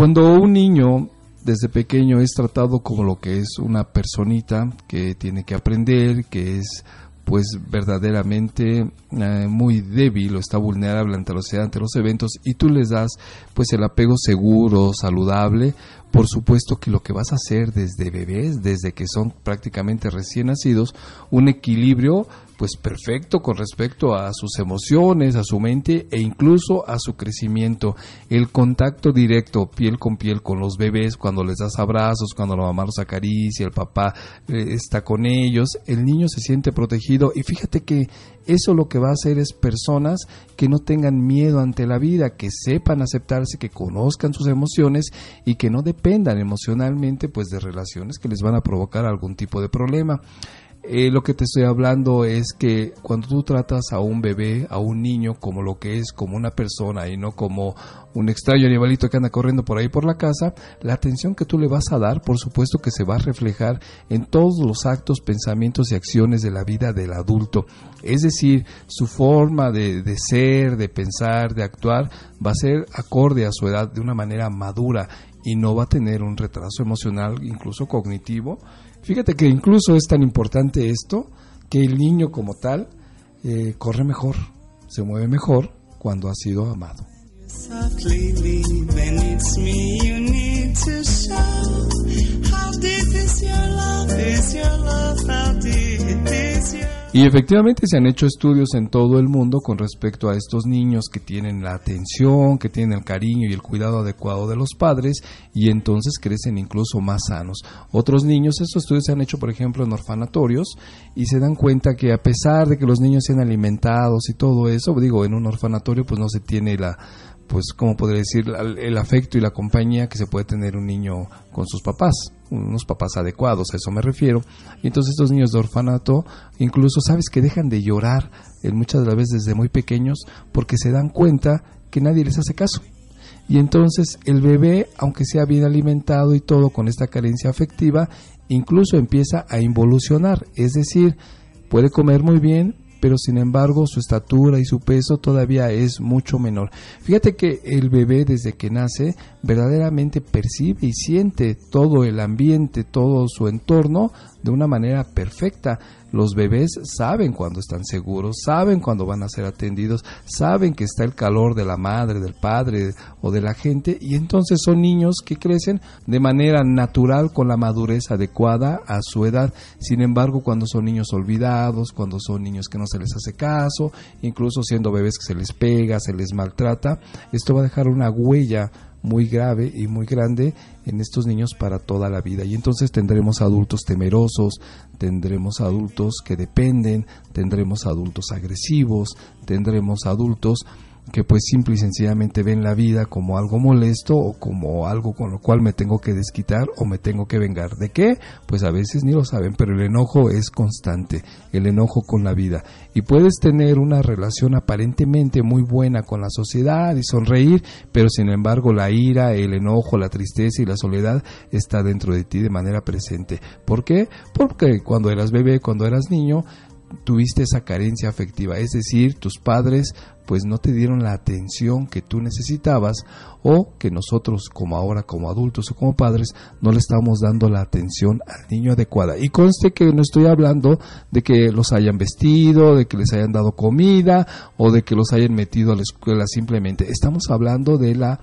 Cuando un niño desde pequeño es tratado como lo que es una personita que tiene que aprender, que es pues verdaderamente eh, muy débil o está vulnerable ante los, ante los eventos y tú les das pues el apego seguro, saludable, por supuesto que lo que vas a hacer desde bebés, desde que son prácticamente recién nacidos, un equilibrio pues perfecto con respecto a sus emociones, a su mente e incluso a su crecimiento. El contacto directo piel con piel con los bebés, cuando les das abrazos, cuando la mamá los acaricia, el papá eh, está con ellos, el niño se siente protegido y fíjate que eso lo que va a hacer es personas que no tengan miedo ante la vida, que sepan aceptarse, que conozcan sus emociones y que no dependan emocionalmente pues de relaciones que les van a provocar algún tipo de problema. Eh, lo que te estoy hablando es que cuando tú tratas a un bebé, a un niño, como lo que es, como una persona y no como un extraño animalito que anda corriendo por ahí por la casa, la atención que tú le vas a dar, por supuesto que se va a reflejar en todos los actos, pensamientos y acciones de la vida del adulto. Es decir, su forma de, de ser, de pensar, de actuar, va a ser acorde a su edad de una manera madura y no va a tener un retraso emocional, incluso cognitivo, Fíjate que incluso es tan importante esto que el niño como tal eh, corre mejor, se mueve mejor cuando ha sido amado. Y efectivamente se han hecho estudios en todo el mundo con respecto a estos niños que tienen la atención, que tienen el cariño y el cuidado adecuado de los padres y entonces crecen incluso más sanos. Otros niños, estos estudios se han hecho por ejemplo en orfanatorios y se dan cuenta que a pesar de que los niños sean alimentados y todo eso, digo, en un orfanatorio pues no se tiene la pues, ¿cómo podría decir? El afecto y la compañía que se puede tener un niño con sus papás, unos papás adecuados, a eso me refiero. Y entonces estos niños de orfanato, incluso sabes que dejan de llorar en muchas de las veces desde muy pequeños porque se dan cuenta que nadie les hace caso. Y entonces el bebé, aunque sea bien alimentado y todo con esta carencia afectiva, incluso empieza a involucionar, es decir, puede comer muy bien, pero sin embargo su estatura y su peso todavía es mucho menor. Fíjate que el bebé desde que nace verdaderamente percibe y siente todo el ambiente, todo su entorno de una manera perfecta. Los bebés saben cuando están seguros, saben cuando van a ser atendidos, saben que está el calor de la madre, del padre o de la gente y entonces son niños que crecen de manera natural con la madurez adecuada a su edad. Sin embargo, cuando son niños olvidados, cuando son niños que no se les hace caso, incluso siendo bebés que se les pega, se les maltrata, esto va a dejar una huella muy grave y muy grande en estos niños para toda la vida. Y entonces tendremos adultos temerosos, tendremos adultos que dependen, tendremos adultos agresivos, tendremos adultos que pues simple y sencillamente ven la vida como algo molesto o como algo con lo cual me tengo que desquitar o me tengo que vengar. ¿De qué? Pues a veces ni lo saben, pero el enojo es constante, el enojo con la vida. Y puedes tener una relación aparentemente muy buena con la sociedad y sonreír, pero sin embargo la ira, el enojo, la tristeza y la soledad está dentro de ti de manera presente. ¿Por qué? Porque cuando eras bebé, cuando eras niño, tuviste esa carencia afectiva, es decir, tus padres pues no te dieron la atención que tú necesitabas o que nosotros como ahora como adultos o como padres no le estamos dando la atención al niño adecuada. Y conste que no estoy hablando de que los hayan vestido, de que les hayan dado comida o de que los hayan metido a la escuela simplemente. Estamos hablando de la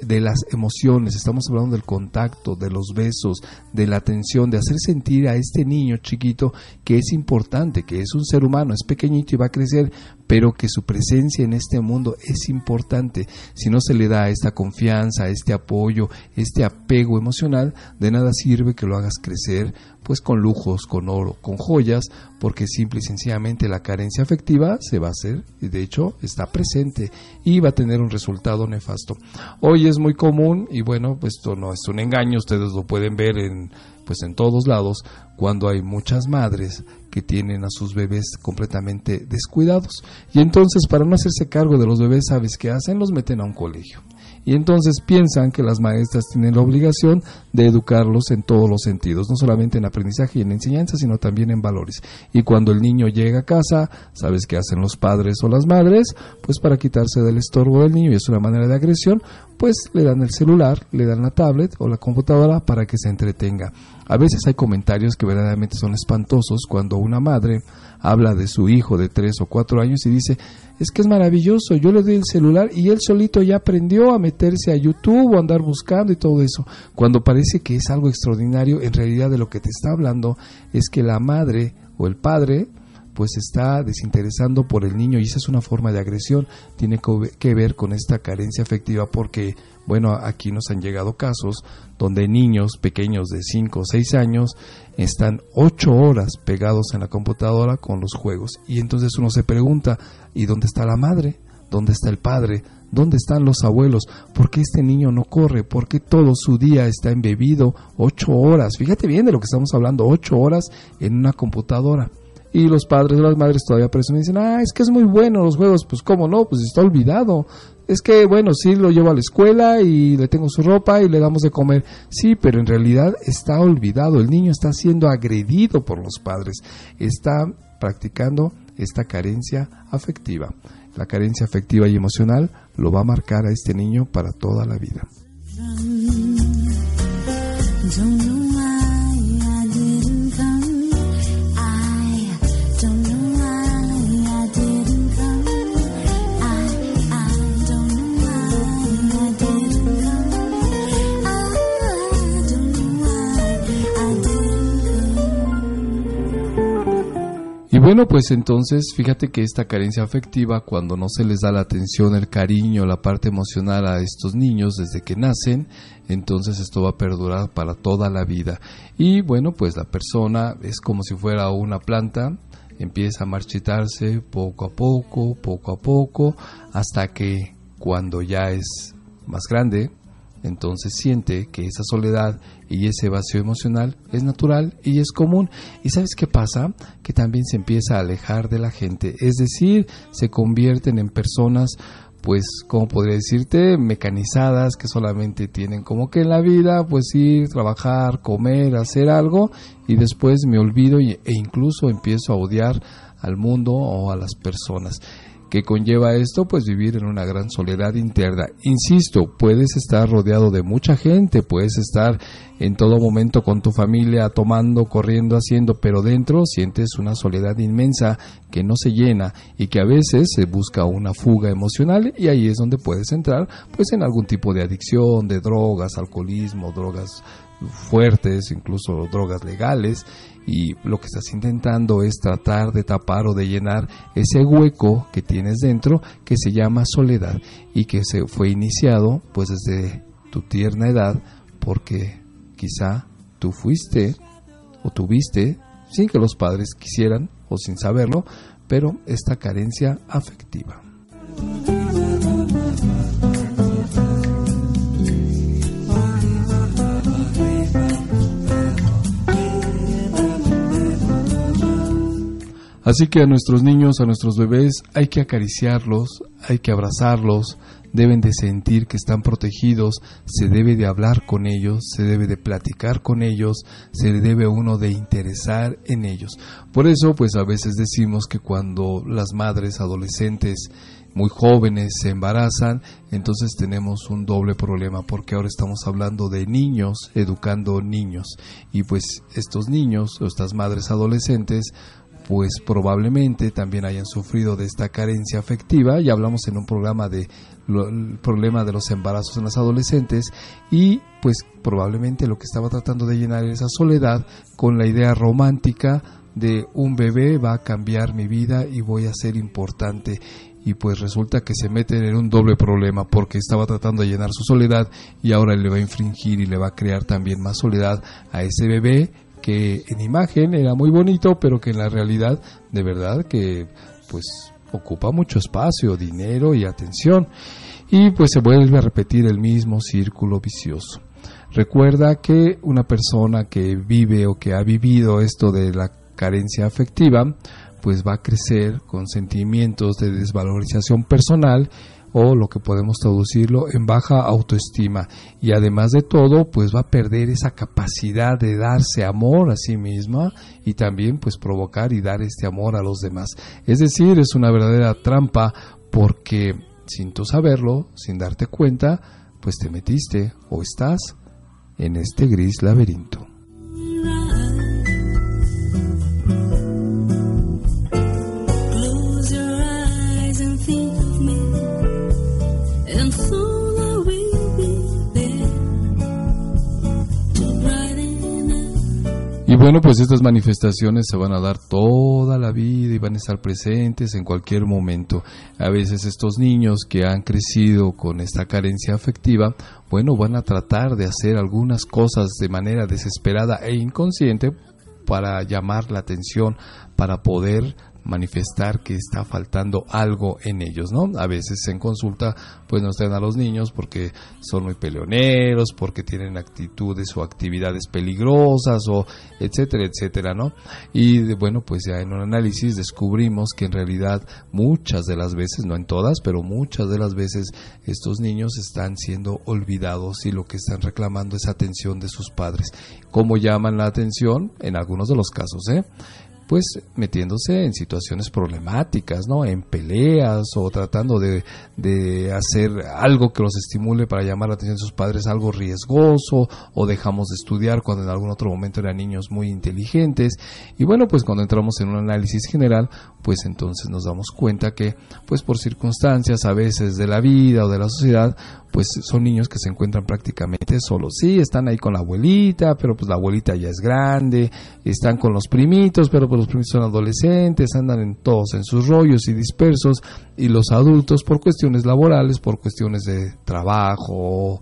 de las emociones, estamos hablando del contacto, de los besos, de la atención, de hacer sentir a este niño chiquito que es importante, que es un ser humano, es pequeñito y va a crecer, pero que su presencia en este mundo es importante. Si no se le da esta confianza, este apoyo, este apego emocional, de nada sirve que lo hagas crecer pues con lujos, con oro, con joyas, porque simple y sencillamente la carencia afectiva se va a hacer, y de hecho está presente y va a tener un resultado nefasto. Hoy es muy común, y bueno, pues esto no es un engaño, ustedes lo pueden ver en pues en todos lados, cuando hay muchas madres que tienen a sus bebés completamente descuidados. Y entonces, para no hacerse cargo de los bebés, ¿sabes qué hacen? Los meten a un colegio y entonces piensan que las maestras tienen la obligación de educarlos en todos los sentidos, no solamente en aprendizaje y en enseñanza, sino también en valores. Y cuando el niño llega a casa, ¿sabes qué hacen los padres o las madres? Pues para quitarse del estorbo del niño, y es una manera de agresión, pues le dan el celular, le dan la tablet o la computadora para que se entretenga. A veces hay comentarios que verdaderamente son espantosos cuando una madre habla de su hijo de tres o cuatro años y dice, es que es maravilloso, yo le doy el celular y él solito ya aprendió a meterse a YouTube o andar buscando y todo eso. Cuando parece que es algo extraordinario, en realidad de lo que te está hablando es que la madre o el padre pues está desinteresando por el niño y esa es una forma de agresión, tiene que ver con esta carencia afectiva porque, bueno, aquí nos han llegado casos donde niños pequeños de 5 o 6 años están 8 horas pegados en la computadora con los juegos y entonces uno se pregunta, ¿y dónde está la madre? ¿Dónde está el padre? ¿Dónde están los abuelos? ¿Por qué este niño no corre? ¿Por qué todo su día está embebido ocho horas? Fíjate bien de lo que estamos hablando, ocho horas en una computadora. Y los padres o las madres todavía presumen y dicen, ah, es que es muy bueno los juegos. Pues cómo no, pues está olvidado. Es que, bueno, sí, lo llevo a la escuela y le tengo su ropa y le damos de comer. Sí, pero en realidad está olvidado. El niño está siendo agredido por los padres. Está practicando esta carencia afectiva. La carencia afectiva y emocional lo va a marcar a este niño para toda la vida. Y bueno, pues entonces fíjate que esta carencia afectiva, cuando no se les da la atención, el cariño, la parte emocional a estos niños desde que nacen, entonces esto va a perdurar para toda la vida. Y bueno, pues la persona es como si fuera una planta, empieza a marchitarse poco a poco, poco a poco, hasta que cuando ya es más grande, entonces siente que esa soledad y ese vacío emocional es natural y es común. ¿Y sabes qué pasa? Que también se empieza a alejar de la gente, es decir, se convierten en personas pues, como podría decirte, mecanizadas que solamente tienen como que en la vida, pues ir, trabajar, comer, hacer algo y después me olvido e incluso empiezo a odiar al mundo o a las personas que conlleva esto, pues vivir en una gran soledad interna. Insisto, puedes estar rodeado de mucha gente, puedes estar en todo momento con tu familia tomando, corriendo, haciendo, pero dentro sientes una soledad inmensa que no se llena y que a veces se busca una fuga emocional y ahí es donde puedes entrar pues en algún tipo de adicción, de drogas, alcoholismo, drogas fuertes, incluso drogas legales y lo que estás intentando es tratar de tapar o de llenar ese hueco que tienes dentro que se llama soledad y que se fue iniciado pues desde tu tierna edad porque quizá tú fuiste o tuviste sin que los padres quisieran o sin saberlo, pero esta carencia afectiva. Así que a nuestros niños, a nuestros bebés, hay que acariciarlos, hay que abrazarlos, deben de sentir que están protegidos, se debe de hablar con ellos, se debe de platicar con ellos, se debe uno de interesar en ellos. Por eso, pues a veces decimos que cuando las madres adolescentes muy jóvenes se embarazan, entonces tenemos un doble problema porque ahora estamos hablando de niños educando niños y pues estos niños o estas madres adolescentes pues probablemente también hayan sufrido de esta carencia afectiva. Ya hablamos en un programa de el problema de los embarazos en las adolescentes y pues probablemente lo que estaba tratando de llenar esa soledad con la idea romántica de un bebé va a cambiar mi vida y voy a ser importante y pues resulta que se mete en un doble problema porque estaba tratando de llenar su soledad y ahora le va a infringir y le va a crear también más soledad a ese bebé que en imagen era muy bonito, pero que en la realidad de verdad que pues ocupa mucho espacio, dinero y atención y pues se vuelve a repetir el mismo círculo vicioso. Recuerda que una persona que vive o que ha vivido esto de la carencia afectiva, pues va a crecer con sentimientos de desvalorización personal o lo que podemos traducirlo en baja autoestima. Y además de todo pues va a perder esa capacidad de darse amor a sí misma y también pues provocar y dar este amor a los demás. Es decir es una verdadera trampa porque sin tú saberlo sin darte cuenta pues te metiste o estás en este gris laberinto bueno, pues estas manifestaciones se van a dar toda la vida y van a estar presentes en cualquier momento. A veces estos niños que han crecido con esta carencia afectiva, bueno, van a tratar de hacer algunas cosas de manera desesperada e inconsciente para llamar la atención, para poder manifestar que está faltando algo en ellos, ¿no? A veces en consulta pues nos traen a los niños porque son muy peleoneros, porque tienen actitudes o actividades peligrosas o etcétera, etcétera, ¿no? Y bueno, pues ya en un análisis descubrimos que en realidad muchas de las veces, no en todas, pero muchas de las veces estos niños están siendo olvidados y lo que están reclamando es atención de sus padres. ¿Cómo llaman la atención? En algunos de los casos, ¿eh? Pues metiéndose en situaciones problemáticas, ¿no? En peleas o tratando de, de, hacer algo que los estimule para llamar la atención de sus padres, algo riesgoso, o dejamos de estudiar cuando en algún otro momento eran niños muy inteligentes. Y bueno, pues cuando entramos en un análisis general, pues entonces nos damos cuenta que, pues por circunstancias a veces de la vida o de la sociedad, pues son niños que se encuentran prácticamente solos. Sí, están ahí con la abuelita, pero pues la abuelita ya es grande, están con los primitos, pero pues los primitos son adolescentes, andan en todos en sus rollos y dispersos, y los adultos por cuestiones laborales, por cuestiones de trabajo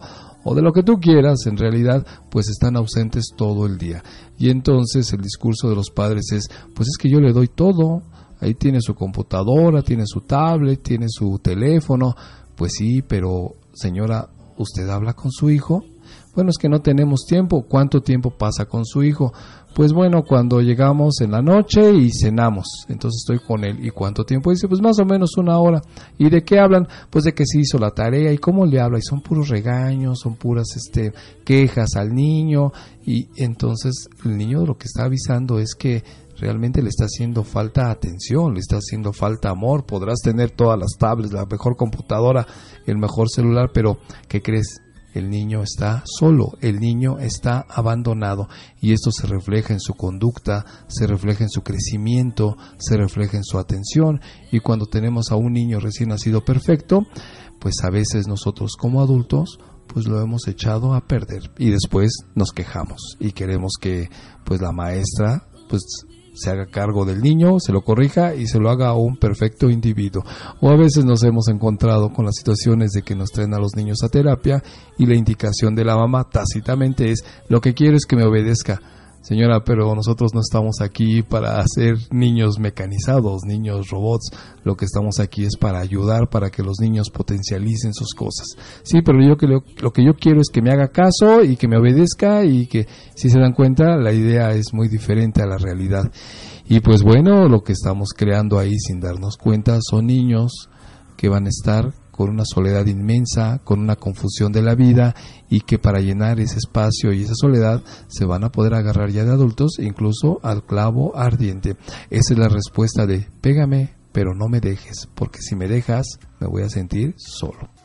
o de lo que tú quieras, en realidad, pues están ausentes todo el día. Y entonces el discurso de los padres es, pues es que yo le doy todo, ahí tiene su computadora, tiene su tablet, tiene su teléfono, pues sí, pero señora, ¿usted habla con su hijo? Bueno, es que no tenemos tiempo. ¿Cuánto tiempo pasa con su hijo? Pues bueno, cuando llegamos en la noche y cenamos, entonces estoy con él. ¿Y cuánto tiempo? Dice, pues más o menos una hora. ¿Y de qué hablan? Pues de que se hizo la tarea y cómo le habla. Y son puros regaños, son puras este, quejas al niño. Y entonces el niño lo que está avisando es que realmente le está haciendo falta atención, le está haciendo falta amor. Podrás tener todas las tablets, la mejor computadora, el mejor celular, pero ¿qué crees? El niño está solo, el niño está abandonado y esto se refleja en su conducta, se refleja en su crecimiento, se refleja en su atención y cuando tenemos a un niño recién nacido perfecto, pues a veces nosotros como adultos pues lo hemos echado a perder y después nos quejamos y queremos que pues la maestra pues se haga cargo del niño, se lo corrija y se lo haga a un perfecto individuo. O a veces nos hemos encontrado con las situaciones de que nos traen a los niños a terapia y la indicación de la mamá tácitamente es lo que quiero es que me obedezca. Señora, pero nosotros no estamos aquí para hacer niños mecanizados, niños robots. Lo que estamos aquí es para ayudar, para que los niños potencialicen sus cosas. Sí, pero yo lo que yo quiero es que me haga caso y que me obedezca y que, si se dan cuenta, la idea es muy diferente a la realidad. Y pues bueno, lo que estamos creando ahí sin darnos cuenta son niños que van a estar con una soledad inmensa, con una confusión de la vida y que para llenar ese espacio y esa soledad se van a poder agarrar ya de adultos incluso al clavo ardiente. Esa es la respuesta de pégame, pero no me dejes, porque si me dejas me voy a sentir solo.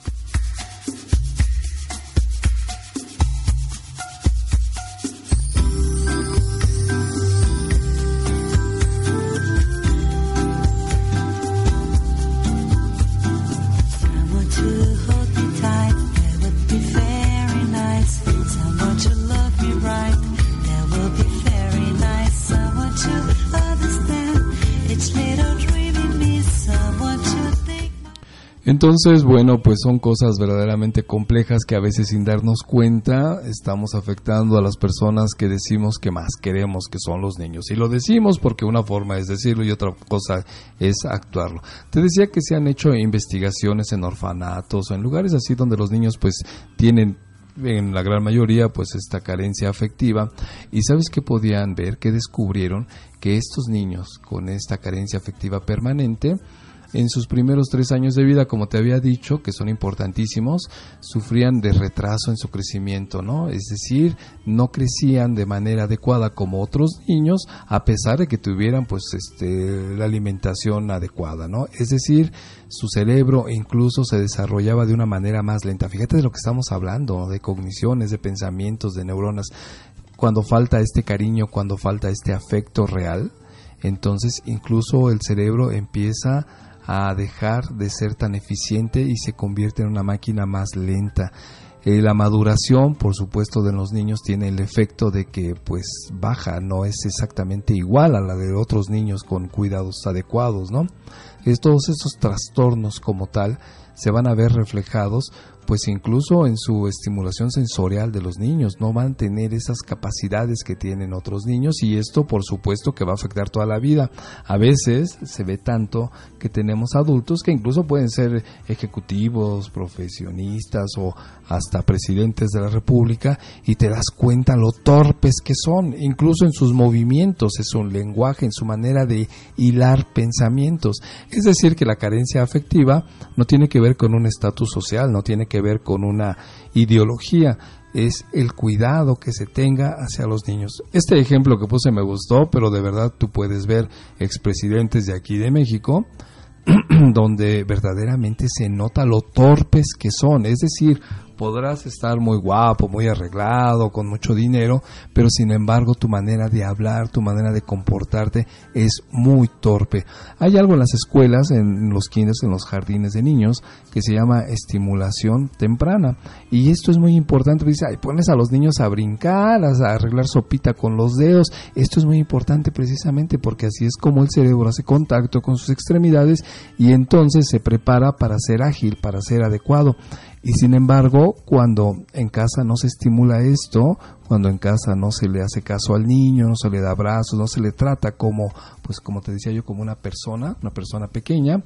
Entonces, bueno, pues son cosas verdaderamente complejas que a veces sin darnos cuenta estamos afectando a las personas que decimos que más queremos, que son los niños. Y lo decimos porque una forma es decirlo y otra cosa es actuarlo. Te decía que se han hecho investigaciones en orfanatos o en lugares así donde los niños pues tienen en la gran mayoría pues esta carencia afectiva y sabes que podían ver que descubrieron que estos niños con esta carencia afectiva permanente en sus primeros tres años de vida, como te había dicho, que son importantísimos, sufrían de retraso en su crecimiento, ¿no? Es decir, no crecían de manera adecuada como otros niños, a pesar de que tuvieran, pues, este, la alimentación adecuada, ¿no? Es decir, su cerebro incluso se desarrollaba de una manera más lenta. Fíjate de lo que estamos hablando, de cogniciones, de pensamientos, de neuronas. Cuando falta este cariño, cuando falta este afecto real, entonces incluso el cerebro empieza a dejar de ser tan eficiente y se convierte en una máquina más lenta. Eh, la maduración, por supuesto, de los niños tiene el efecto de que pues baja, no es exactamente igual a la de otros niños con cuidados adecuados, ¿no? Es, todos esos trastornos como tal se van a ver reflejados pues incluso en su estimulación sensorial de los niños no van a tener esas capacidades que tienen otros niños y esto por supuesto que va a afectar toda la vida. A veces se ve tanto que tenemos adultos que incluso pueden ser ejecutivos, profesionistas o hasta presidentes de la República y te das cuenta lo torpes que son, incluso en sus movimientos, en su lenguaje, en su manera de hilar pensamientos. Es decir, que la carencia afectiva no tiene que ver con un estatus social, no tiene que ver con una ideología, es el cuidado que se tenga hacia los niños. Este ejemplo que puse me gustó, pero de verdad tú puedes ver expresidentes de aquí de México donde verdaderamente se nota lo torpes que son, es decir, podrás estar muy guapo, muy arreglado, con mucho dinero, pero sin embargo tu manera de hablar, tu manera de comportarte es muy torpe. Hay algo en las escuelas, en los kinders, en los jardines de niños, que se llama estimulación temprana. Y esto es muy importante. Dice, pones a los niños a brincar, a arreglar sopita con los dedos. Esto es muy importante precisamente porque así es como el cerebro hace contacto con sus extremidades y entonces se prepara para ser ágil, para ser adecuado. Y sin embargo, cuando en casa no se estimula esto, cuando en casa no se le hace caso al niño, no se le da abrazos, no se le trata como, pues como te decía yo, como una persona, una persona pequeña,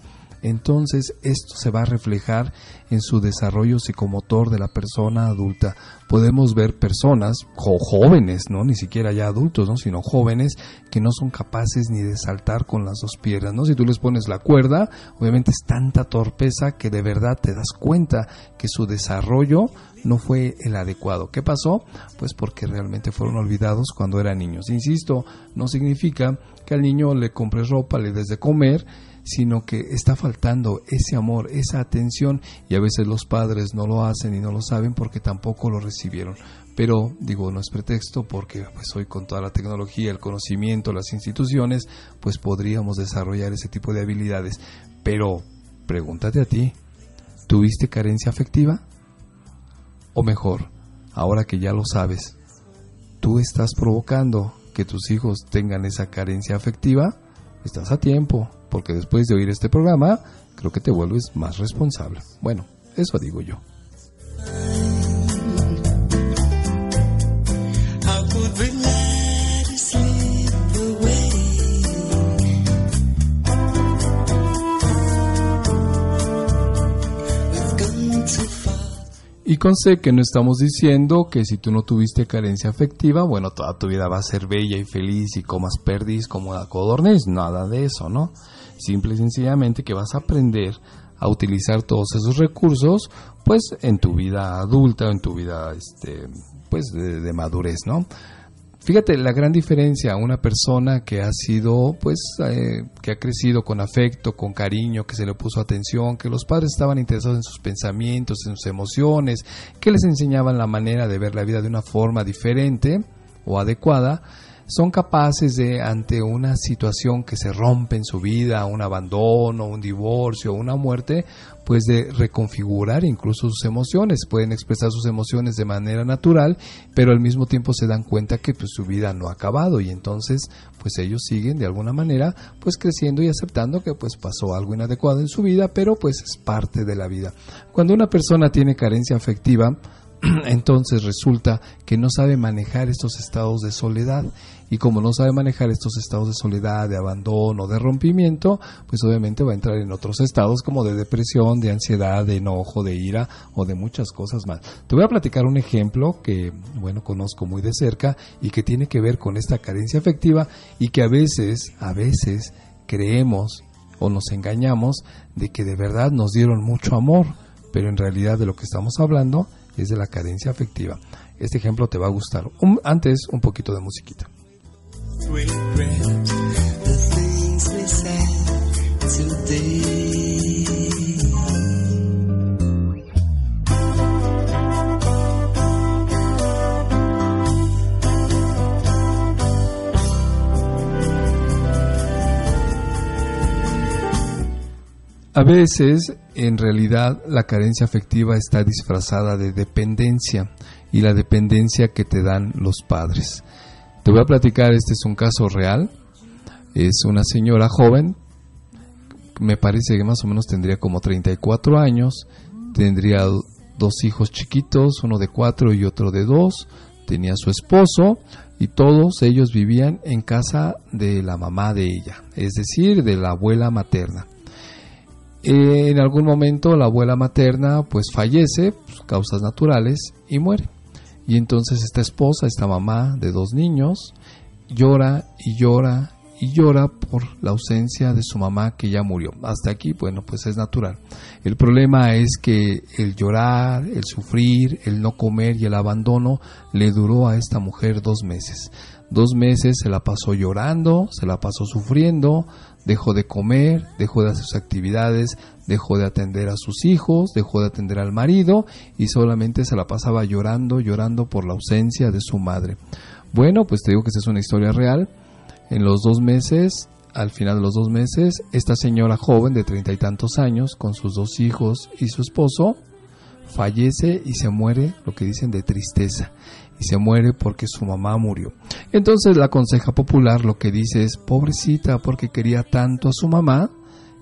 entonces esto se va a reflejar en su desarrollo psicomotor de la persona adulta. Podemos ver personas jóvenes, no ni siquiera ya adultos, ¿no? sino jóvenes que no son capaces ni de saltar con las dos piernas, ¿no? Si tú les pones la cuerda, obviamente es tanta torpeza que de verdad te das cuenta que su desarrollo no fue el adecuado. ¿Qué pasó? Pues porque realmente fueron olvidados cuando eran niños. Insisto, no significa que al niño le compres ropa, le des de comer, sino que está faltando ese amor, esa atención y a veces los padres no lo hacen y no lo saben porque tampoco lo recibieron. Pero digo, no es pretexto porque pues hoy con toda la tecnología, el conocimiento, las instituciones, pues podríamos desarrollar ese tipo de habilidades. Pero pregúntate a ti, ¿tuviste carencia afectiva? O mejor, ahora que ya lo sabes, ¿tú estás provocando que tus hijos tengan esa carencia afectiva? Estás a tiempo, porque después de oír este programa, creo que te vuelves más responsable. Bueno, eso digo yo. Y con sé que no estamos diciendo que si tú no tuviste carencia afectiva, bueno, toda tu vida va a ser bella y feliz y comas perdiz como una codorniz, nada de eso, ¿no? Simple y sencillamente que vas a aprender a utilizar todos esos recursos, pues en tu vida adulta, en tu vida, este, pues de, de madurez, ¿no? Fíjate la gran diferencia, una persona que ha sido, pues, eh, que ha crecido con afecto, con cariño, que se le puso atención, que los padres estaban interesados en sus pensamientos, en sus emociones, que les enseñaban la manera de ver la vida de una forma diferente o adecuada, son capaces de, ante una situación que se rompe en su vida, un abandono, un divorcio, una muerte, pues de reconfigurar incluso sus emociones, pueden expresar sus emociones de manera natural, pero al mismo tiempo se dan cuenta que pues su vida no ha acabado y entonces pues ellos siguen de alguna manera pues creciendo y aceptando que pues pasó algo inadecuado en su vida, pero pues es parte de la vida. Cuando una persona tiene carencia afectiva, entonces resulta que no sabe manejar estos estados de soledad y como no sabe manejar estos estados de soledad, de abandono, de rompimiento, pues obviamente va a entrar en otros estados como de depresión, de ansiedad, de enojo, de ira o de muchas cosas más. Te voy a platicar un ejemplo que, bueno, conozco muy de cerca y que tiene que ver con esta carencia afectiva y que a veces, a veces creemos o nos engañamos de que de verdad nos dieron mucho amor, pero en realidad de lo que estamos hablando es de la carencia afectiva. Este ejemplo te va a gustar. antes, un poquito de musiquita. A veces, en realidad, la carencia afectiva está disfrazada de dependencia y la dependencia que te dan los padres. Te voy a platicar, este es un caso real. Es una señora joven, me parece que más o menos tendría como 34 años, tendría dos hijos chiquitos, uno de cuatro y otro de dos, tenía su esposo y todos ellos vivían en casa de la mamá de ella, es decir, de la abuela materna. En algún momento la abuela materna pues fallece, causas naturales, y muere. Y entonces esta esposa, esta mamá de dos niños, llora y llora y llora por la ausencia de su mamá que ya murió. Hasta aquí, bueno, pues es natural. El problema es que el llorar, el sufrir, el no comer y el abandono le duró a esta mujer dos meses. Dos meses se la pasó llorando, se la pasó sufriendo, dejó de comer, dejó de hacer sus actividades, dejó de atender a sus hijos, dejó de atender al marido y solamente se la pasaba llorando, llorando por la ausencia de su madre. Bueno, pues te digo que esta es una historia real. En los dos meses, al final de los dos meses, esta señora joven de treinta y tantos años, con sus dos hijos y su esposo, fallece y se muere, lo que dicen, de tristeza y se muere porque su mamá murió. Entonces la conseja popular lo que dice es, pobrecita, porque quería tanto a su mamá,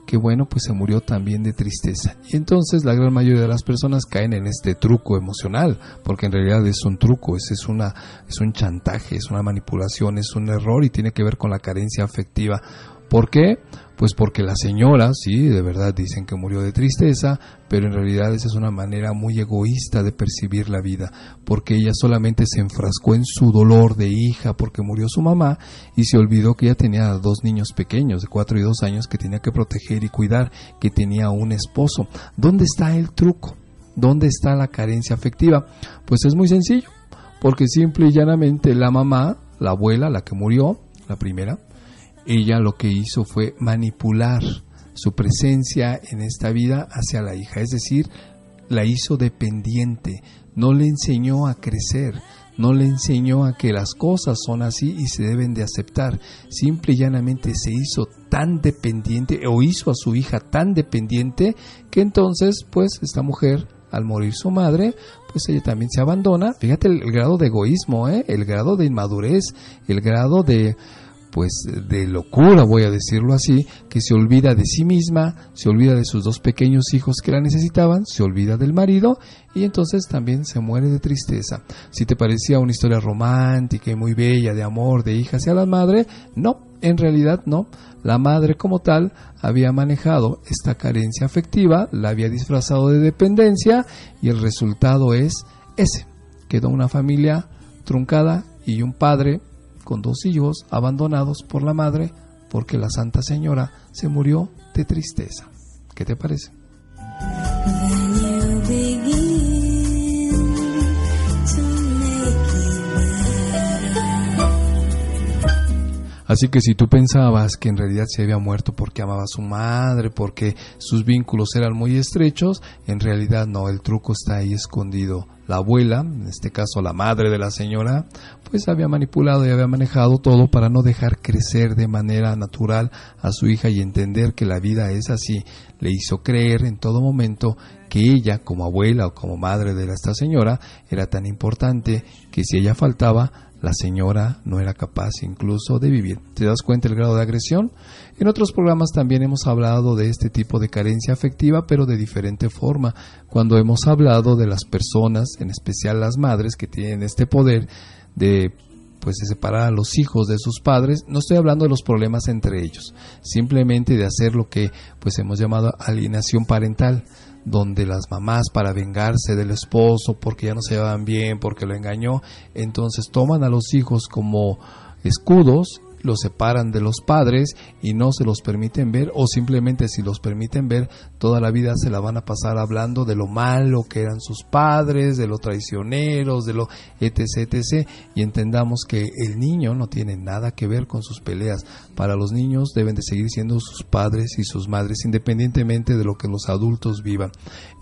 que bueno, pues se murió también de tristeza. Y entonces la gran mayoría de las personas caen en este truco emocional, porque en realidad es un truco, es, es, una, es un chantaje, es una manipulación, es un error y tiene que ver con la carencia afectiva. ¿Por qué? Pues porque la señora, sí, de verdad dicen que murió de tristeza, pero en realidad esa es una manera muy egoísta de percibir la vida, porque ella solamente se enfrascó en su dolor de hija porque murió su mamá y se olvidó que ella tenía dos niños pequeños de cuatro y dos años que tenía que proteger y cuidar, que tenía un esposo. ¿Dónde está el truco? ¿Dónde está la carencia afectiva? Pues es muy sencillo, porque simple y llanamente la mamá, la abuela, la que murió, la primera, ella lo que hizo fue manipular su presencia en esta vida hacia la hija, es decir, la hizo dependiente, no le enseñó a crecer, no le enseñó a que las cosas son así y se deben de aceptar, simple y llanamente se hizo tan dependiente o hizo a su hija tan dependiente que entonces pues esta mujer al morir su madre, pues ella también se abandona. Fíjate el, grado de egoísmo, ¿eh? el grado de inmadurez, el grado de, pues de locura, voy a decirlo así, que se olvida de sí misma, se olvida de sus dos pequeños hijos que la necesitaban, se olvida del marido y entonces también se muere de tristeza. Si te parecía una historia romántica y muy bella de amor de hija hacia la madre, no, En realidad no, la madre como tal había manejado esta carencia afectiva, la había disfrazado de dependencia y el resultado es ese. Quedó una familia truncada y un padre con dos hijos abandonados por la madre porque la Santa Señora se murió de tristeza. ¿Qué te parece? Así que si tú pensabas que en realidad se había muerto porque amaba a su madre, porque sus vínculos eran muy estrechos, en realidad no, el truco está ahí escondido. La abuela, en este caso la madre de la señora, pues había manipulado y había manejado todo para no dejar crecer de manera natural a su hija y entender que la vida es así. Le hizo creer en todo momento que ella, como abuela o como madre de esta señora, era tan importante que si ella faltaba, la señora no era capaz incluso de vivir. ¿Te das cuenta el grado de agresión? En otros programas también hemos hablado de este tipo de carencia afectiva, pero de diferente forma. Cuando hemos hablado de las personas, en especial las madres, que tienen este poder de pues de separar a los hijos de sus padres, no estoy hablando de los problemas entre ellos, simplemente de hacer lo que pues hemos llamado alienación parental, donde las mamás para vengarse del esposo porque ya no se llevaban bien, porque lo engañó, entonces toman a los hijos como escudos los separan de los padres y no se los permiten ver o simplemente si los permiten ver toda la vida se la van a pasar hablando de lo malo que eran sus padres, de lo traicioneros, de lo etc etc y entendamos que el niño no tiene nada que ver con sus peleas. Para los niños deben de seguir siendo sus padres y sus madres independientemente de lo que los adultos vivan.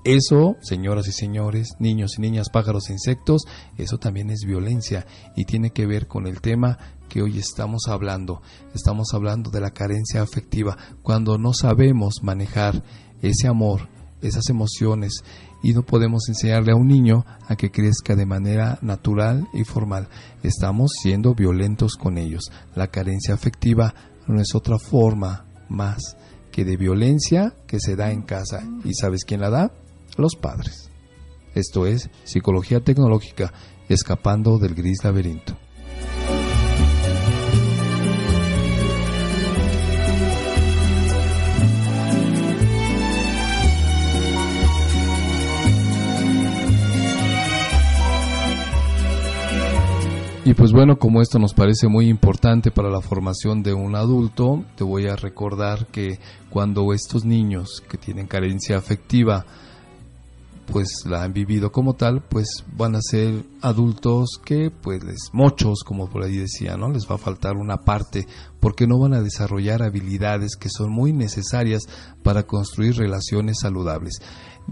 Eso, señoras y señores, niños y niñas, pájaros e insectos, eso también es violencia y tiene que ver con el tema que hoy estamos hablando. Estamos hablando de la carencia afectiva, cuando no sabemos manejar ese amor, esas emociones y no podemos enseñarle a un niño a que crezca de manera natural y formal. Estamos siendo violentos con ellos. La carencia afectiva no es otra forma más que de violencia que se da en casa. ¿Y sabes quién la da? Los padres. Esto es psicología tecnológica, escapando del gris laberinto. Y pues bueno, como esto nos parece muy importante para la formación de un adulto, te voy a recordar que cuando estos niños que tienen carencia afectiva pues la han vivido como tal, pues van a ser adultos que pues les mochos, como por ahí decía, ¿no? Les va a faltar una parte porque no van a desarrollar habilidades que son muy necesarias para construir relaciones saludables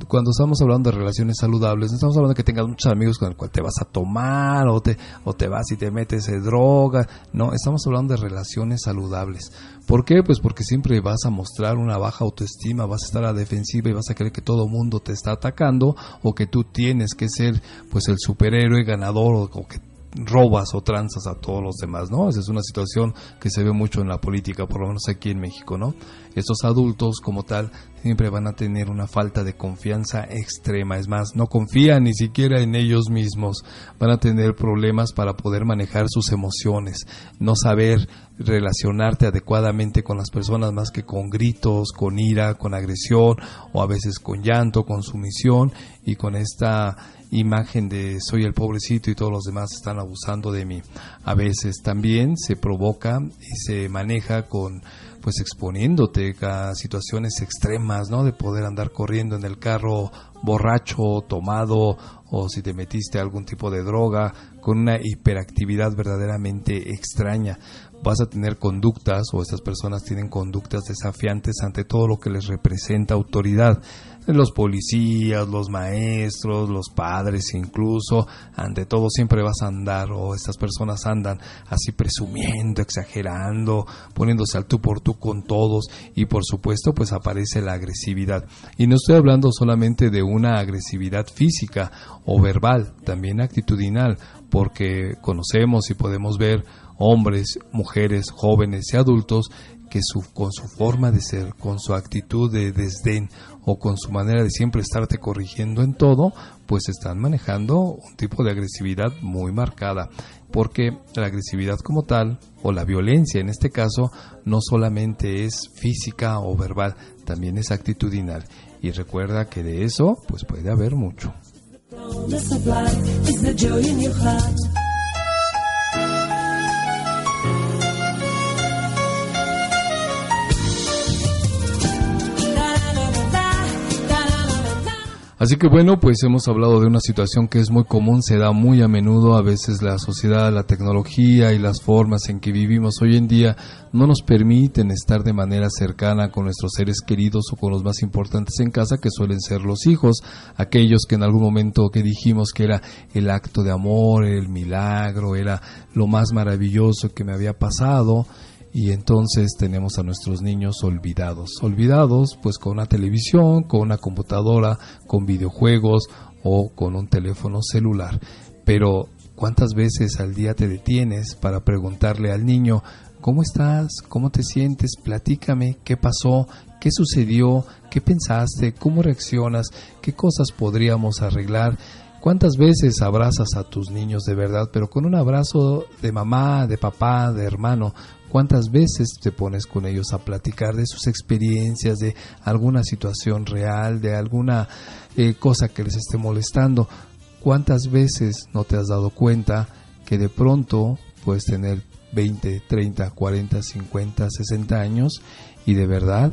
cuando estamos hablando de relaciones saludables, no estamos hablando de que tengas muchos amigos con el cual te vas a tomar o te, o te vas y te metes en droga. No, estamos hablando de relaciones saludables. ¿Por qué? Pues porque siempre vas a mostrar una baja autoestima, vas a estar a la defensiva y vas a creer que todo mundo te está atacando o que tú tienes que ser pues el superhéroe ganador o, o que robas o tranzas a todos los demás, ¿no? Esa es una situación que se ve mucho en la política, por lo menos aquí en México, ¿no? Estos adultos como tal siempre van a tener una falta de confianza extrema, es más, no confían ni siquiera en ellos mismos, van a tener problemas para poder manejar sus emociones, no saber relacionarte adecuadamente con las personas más que con gritos, con ira, con agresión o a veces con llanto, con sumisión y con esta imagen de soy el pobrecito y todos los demás están abusando de mí. A veces también se provoca y se maneja con pues exponiéndote a situaciones extremas, ¿no? De poder andar corriendo en el carro borracho, tomado o si te metiste algún tipo de droga con una hiperactividad verdaderamente extraña vas a tener conductas o estas personas tienen conductas desafiantes ante todo lo que les representa autoridad. Los policías, los maestros, los padres incluso, ante todo siempre vas a andar o estas personas andan así presumiendo, exagerando, poniéndose al tú por tú con todos y por supuesto pues aparece la agresividad. Y no estoy hablando solamente de una agresividad física o verbal, también actitudinal, porque conocemos y podemos ver hombres, mujeres, jóvenes y adultos que su, con su forma de ser, con su actitud de desdén o con su manera de siempre estarte corrigiendo en todo, pues están manejando un tipo de agresividad muy marcada. Porque la agresividad como tal, o la violencia en este caso, no solamente es física o verbal, también es actitudinal. Y recuerda que de eso, pues puede haber mucho. Así que bueno, pues hemos hablado de una situación que es muy común, se da muy a menudo, a veces la sociedad, la tecnología y las formas en que vivimos hoy en día no nos permiten estar de manera cercana con nuestros seres queridos o con los más importantes en casa que suelen ser los hijos, aquellos que en algún momento que dijimos que era el acto de amor, el milagro, era lo más maravilloso que me había pasado y entonces tenemos a nuestros niños olvidados, olvidados pues con una televisión, con una computadora, con videojuegos o con un teléfono celular. Pero ¿cuántas veces al día te detienes para preguntarle al niño, ¿cómo estás? ¿Cómo te sientes? Platícame, ¿qué pasó? ¿Qué sucedió? ¿Qué pensaste? ¿Cómo reaccionas? ¿Qué cosas podríamos arreglar? ¿Cuántas veces abrazas a tus niños de verdad, pero con un abrazo de mamá, de papá, de hermano? ¿Cuántas veces te pones con ellos a platicar de sus experiencias, de alguna situación real, de alguna eh, cosa que les esté molestando? ¿Cuántas veces no te has dado cuenta que de pronto puedes tener 20, 30, 40, 50, 60 años y de verdad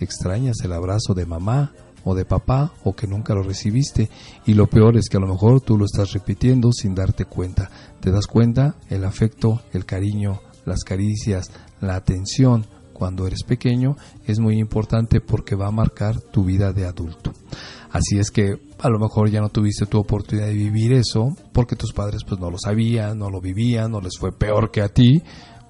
extrañas el abrazo de mamá o de papá o que nunca lo recibiste y lo peor es que a lo mejor tú lo estás repitiendo sin darte cuenta. Te das cuenta el afecto, el cariño, las caricias, la atención cuando eres pequeño es muy importante porque va a marcar tu vida de adulto. Así es que a lo mejor ya no tuviste tu oportunidad de vivir eso porque tus padres pues no lo sabían, no lo vivían, no les fue peor que a ti.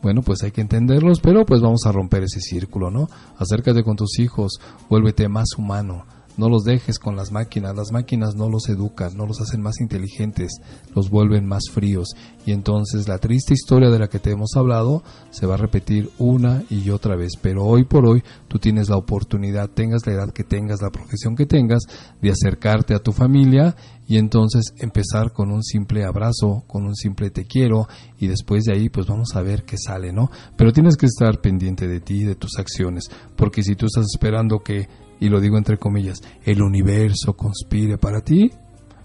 Bueno, pues hay que entenderlos, pero pues vamos a romper ese círculo, ¿no? Acércate con tus hijos, vuélvete más humano, no los dejes con las máquinas, las máquinas no los educan, no los hacen más inteligentes, los vuelven más fríos y entonces la triste historia de la que te hemos hablado se va a repetir una y otra vez, pero hoy por hoy tú tienes la oportunidad, tengas la edad que tengas, la profesión que tengas, de acercarte a tu familia y entonces empezar con un simple abrazo, con un simple te quiero y después de ahí pues vamos a ver qué sale, ¿no? Pero tienes que estar pendiente de ti, de tus acciones, porque si tú estás esperando que y lo digo entre comillas, el universo conspire para ti,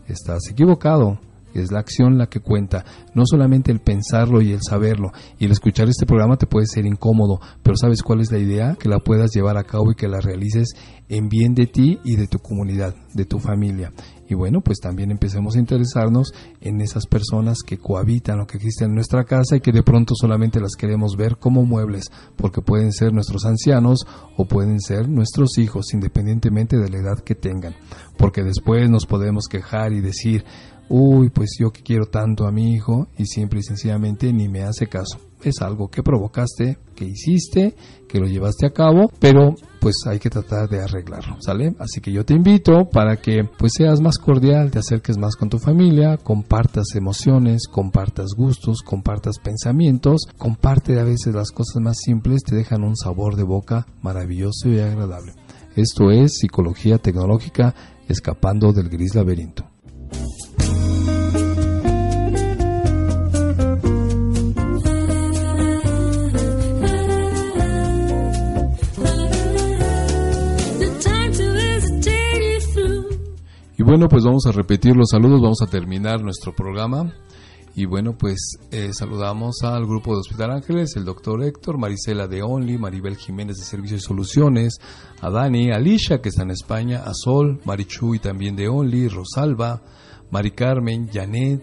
estás equivocado. Es la acción la que cuenta, no solamente el pensarlo y el saberlo. Y el escuchar este programa te puede ser incómodo, pero ¿sabes cuál es la idea? Que la puedas llevar a cabo y que la realices en bien de ti y de tu comunidad, de tu familia. Y bueno, pues también empecemos a interesarnos en esas personas que cohabitan o que existen en nuestra casa y que de pronto solamente las queremos ver como muebles, porque pueden ser nuestros ancianos o pueden ser nuestros hijos, independientemente de la edad que tengan. Porque después nos podemos quejar y decir, uy, pues yo que quiero tanto a mi hijo y simple y sencillamente ni me hace caso. Es algo que provocaste, que hiciste, que lo llevaste a cabo, pero pues hay que tratar de arreglarlo, ¿sale? Así que yo te invito para que pues seas más cordial, te acerques más con tu familia, compartas emociones, compartas gustos, compartas pensamientos, comparte a veces las cosas más simples, te dejan un sabor de boca maravilloso y agradable. Esto es psicología tecnológica escapando del gris laberinto. Bueno, pues vamos a repetir los saludos, vamos a terminar nuestro programa. Y bueno, pues eh, saludamos al grupo de Hospital Ángeles, el doctor Héctor, Marisela de Only, Maribel Jiménez de Servicios y Soluciones, a Dani, a Alicia que está en España, a Sol, Marichu y también de Only, Rosalba, Mari Carmen, Janet,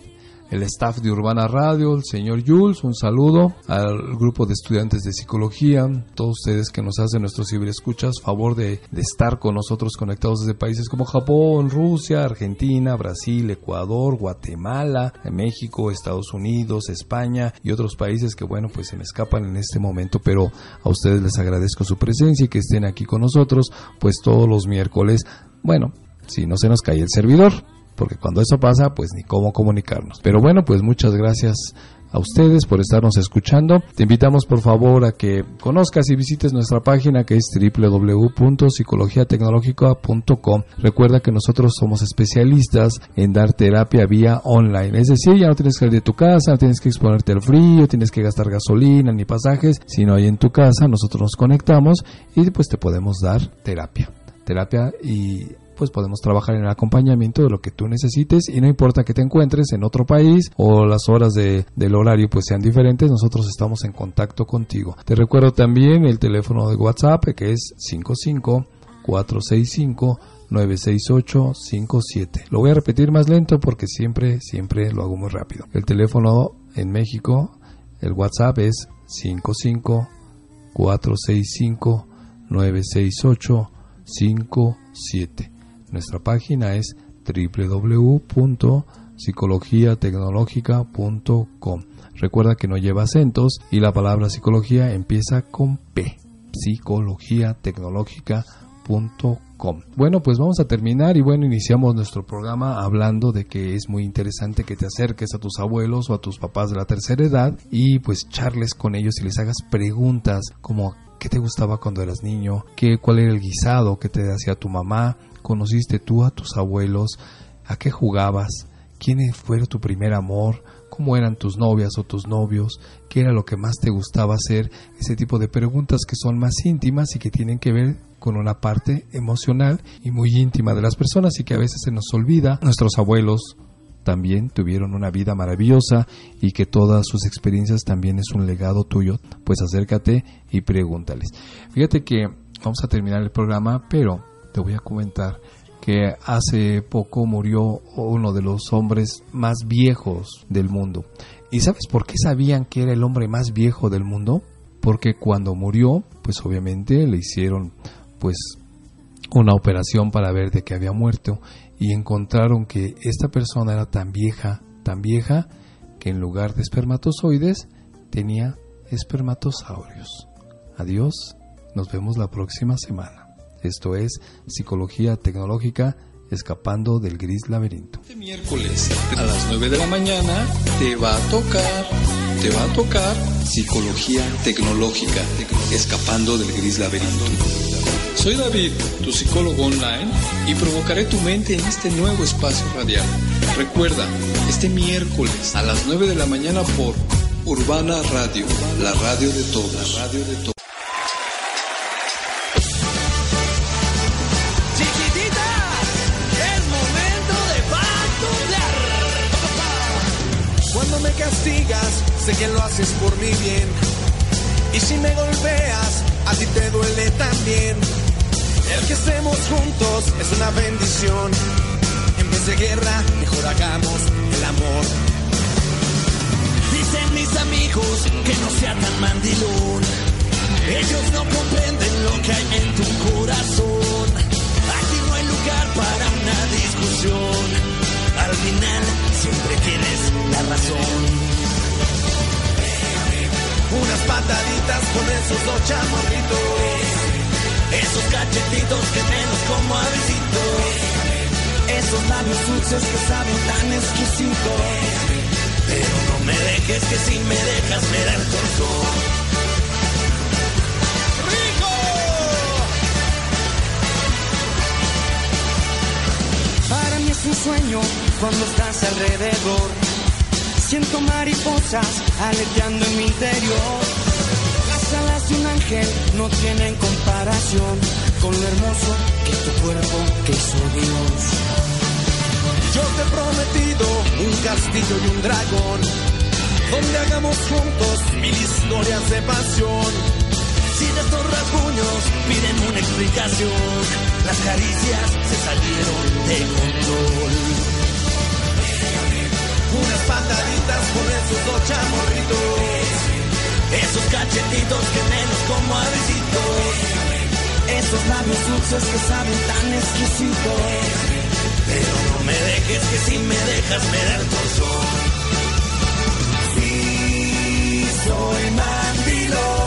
el staff de Urbana Radio, el señor Jules, un saludo al grupo de estudiantes de psicología, todos ustedes que nos hacen nuestros ciberescuchas, favor de, de estar con nosotros conectados desde países como Japón, Rusia, Argentina, Brasil, Ecuador, Guatemala, México, Estados Unidos, España y otros países que bueno pues se me escapan en este momento, pero a ustedes les agradezco su presencia y que estén aquí con nosotros pues todos los miércoles, bueno, si no se nos cae el servidor porque cuando eso pasa, pues ni cómo comunicarnos. Pero bueno, pues muchas gracias a ustedes por estarnos escuchando. Te invitamos por favor a que conozcas y visites nuestra página que es www.psicologiatecnologica.com. Recuerda que nosotros somos especialistas en dar terapia vía online, es decir, ya no tienes que ir de tu casa, no tienes que exponerte al frío, tienes que gastar gasolina ni pasajes, sino ahí en tu casa nosotros nos conectamos y pues te podemos dar terapia. Terapia y pues podemos trabajar en el acompañamiento de lo que tú necesites y no importa que te encuentres en otro país o las horas de, del horario pues sean diferentes, nosotros estamos en contacto contigo. Te recuerdo también el teléfono de WhatsApp que es 55 465 96857. Lo voy a repetir más lento porque siempre, siempre lo hago muy rápido. El teléfono en México, el WhatsApp es 55 465 96857. Nuestra página es www.psicologiatecnologica.com. Recuerda que no lleva acentos y la palabra psicología empieza con P. psicologiatecnologica.com. Bueno, pues vamos a terminar y bueno, iniciamos nuestro programa hablando de que es muy interesante que te acerques a tus abuelos o a tus papás de la tercera edad y pues charles con ellos y les hagas preguntas como ¿qué te gustaba cuando eras niño? ¿Qué, ¿Cuál era el guisado que te hacía tu mamá? Conociste tú a tus abuelos, a qué jugabas, quién fue tu primer amor, cómo eran tus novias o tus novios, qué era lo que más te gustaba hacer, ese tipo de preguntas que son más íntimas y que tienen que ver con una parte emocional y muy íntima de las personas y que a veces se nos olvida. Nuestros abuelos también tuvieron una vida maravillosa y que todas sus experiencias también es un legado tuyo, pues acércate y pregúntales. Fíjate que vamos a terminar el programa, pero te voy a comentar que hace poco murió uno de los hombres más viejos del mundo. ¿Y sabes por qué sabían que era el hombre más viejo del mundo? Porque cuando murió, pues obviamente le hicieron pues una operación para ver de qué había muerto y encontraron que esta persona era tan vieja, tan vieja que en lugar de espermatozoides tenía espermatosaurios. Adiós, nos vemos la próxima semana. Esto es Psicología Tecnológica escapando del gris laberinto. Este miércoles a las 9 de la mañana te va a tocar, te va a tocar Psicología Tecnológica, escapando del gris laberinto. Soy David, tu psicólogo online, y provocaré tu mente en este nuevo espacio radial. Recuerda, este miércoles a las 9 de la mañana por Urbana Radio, la radio de todos. La radio de todos. Sé que lo haces por mi bien. Y si me golpeas, a ti te duele también. El que estemos juntos es una bendición. En vez de guerra, mejor hagamos el amor. Dicen mis amigos que no sea tan mandilón. Ellos no comprenden lo que hay en tu corazón. Aquí no hay lugar para una discusión. Al final siempre tienes la razón unas pataditas con esos dos chamorritos. Esos cachetitos que menos como a Esos labios dulces que saben tan exquisitos. Pero no me dejes que si me dejas me da el corazón. Para mí es un sueño cuando estás alrededor Siento mariposas aleteando en mi interior. Las alas de un ángel no tienen comparación con lo hermoso que tu cuerpo que hizo Dios. Yo te he prometido un castillo y un dragón, donde hagamos juntos mil historias de pasión. Si de estos rasguños piden una explicación, las caricias se salieron de control unas pataditas con esos dos chamorritos. Esos cachetitos que menos como a Esos labios dulces que saben tan exquisitos. Pero no me dejes que si me dejas me da el torso. Sí, soy mandilón.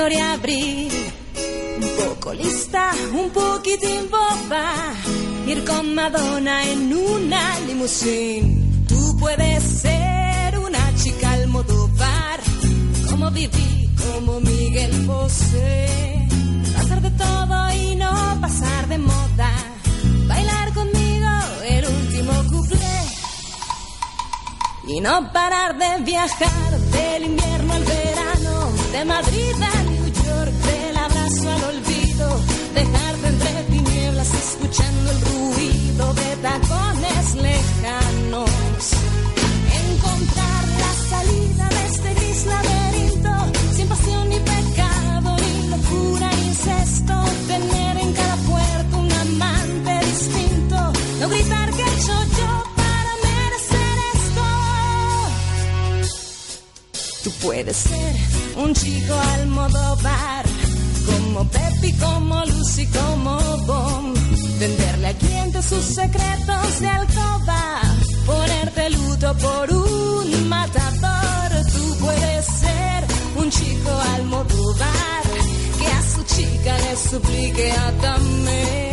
historia abrí. Un poco lista, un poquitín boba, ir con Madonna en una limusín. Tú puedes ser una chica al modovar, como viví, como Miguel Bosé. Hacer de todo y no pasar de moda, bailar conmigo el último cuplé. Y no parar de viajar del invierno al verano, de Madrid a consigo Almodóvar, como Pepi, como Lucy, como Bom, tenderle a quien sus secretos de alcoba, ponerte luto por un matador, tú puedes ser un chico Almodóvar, que a su chica le suplique a también.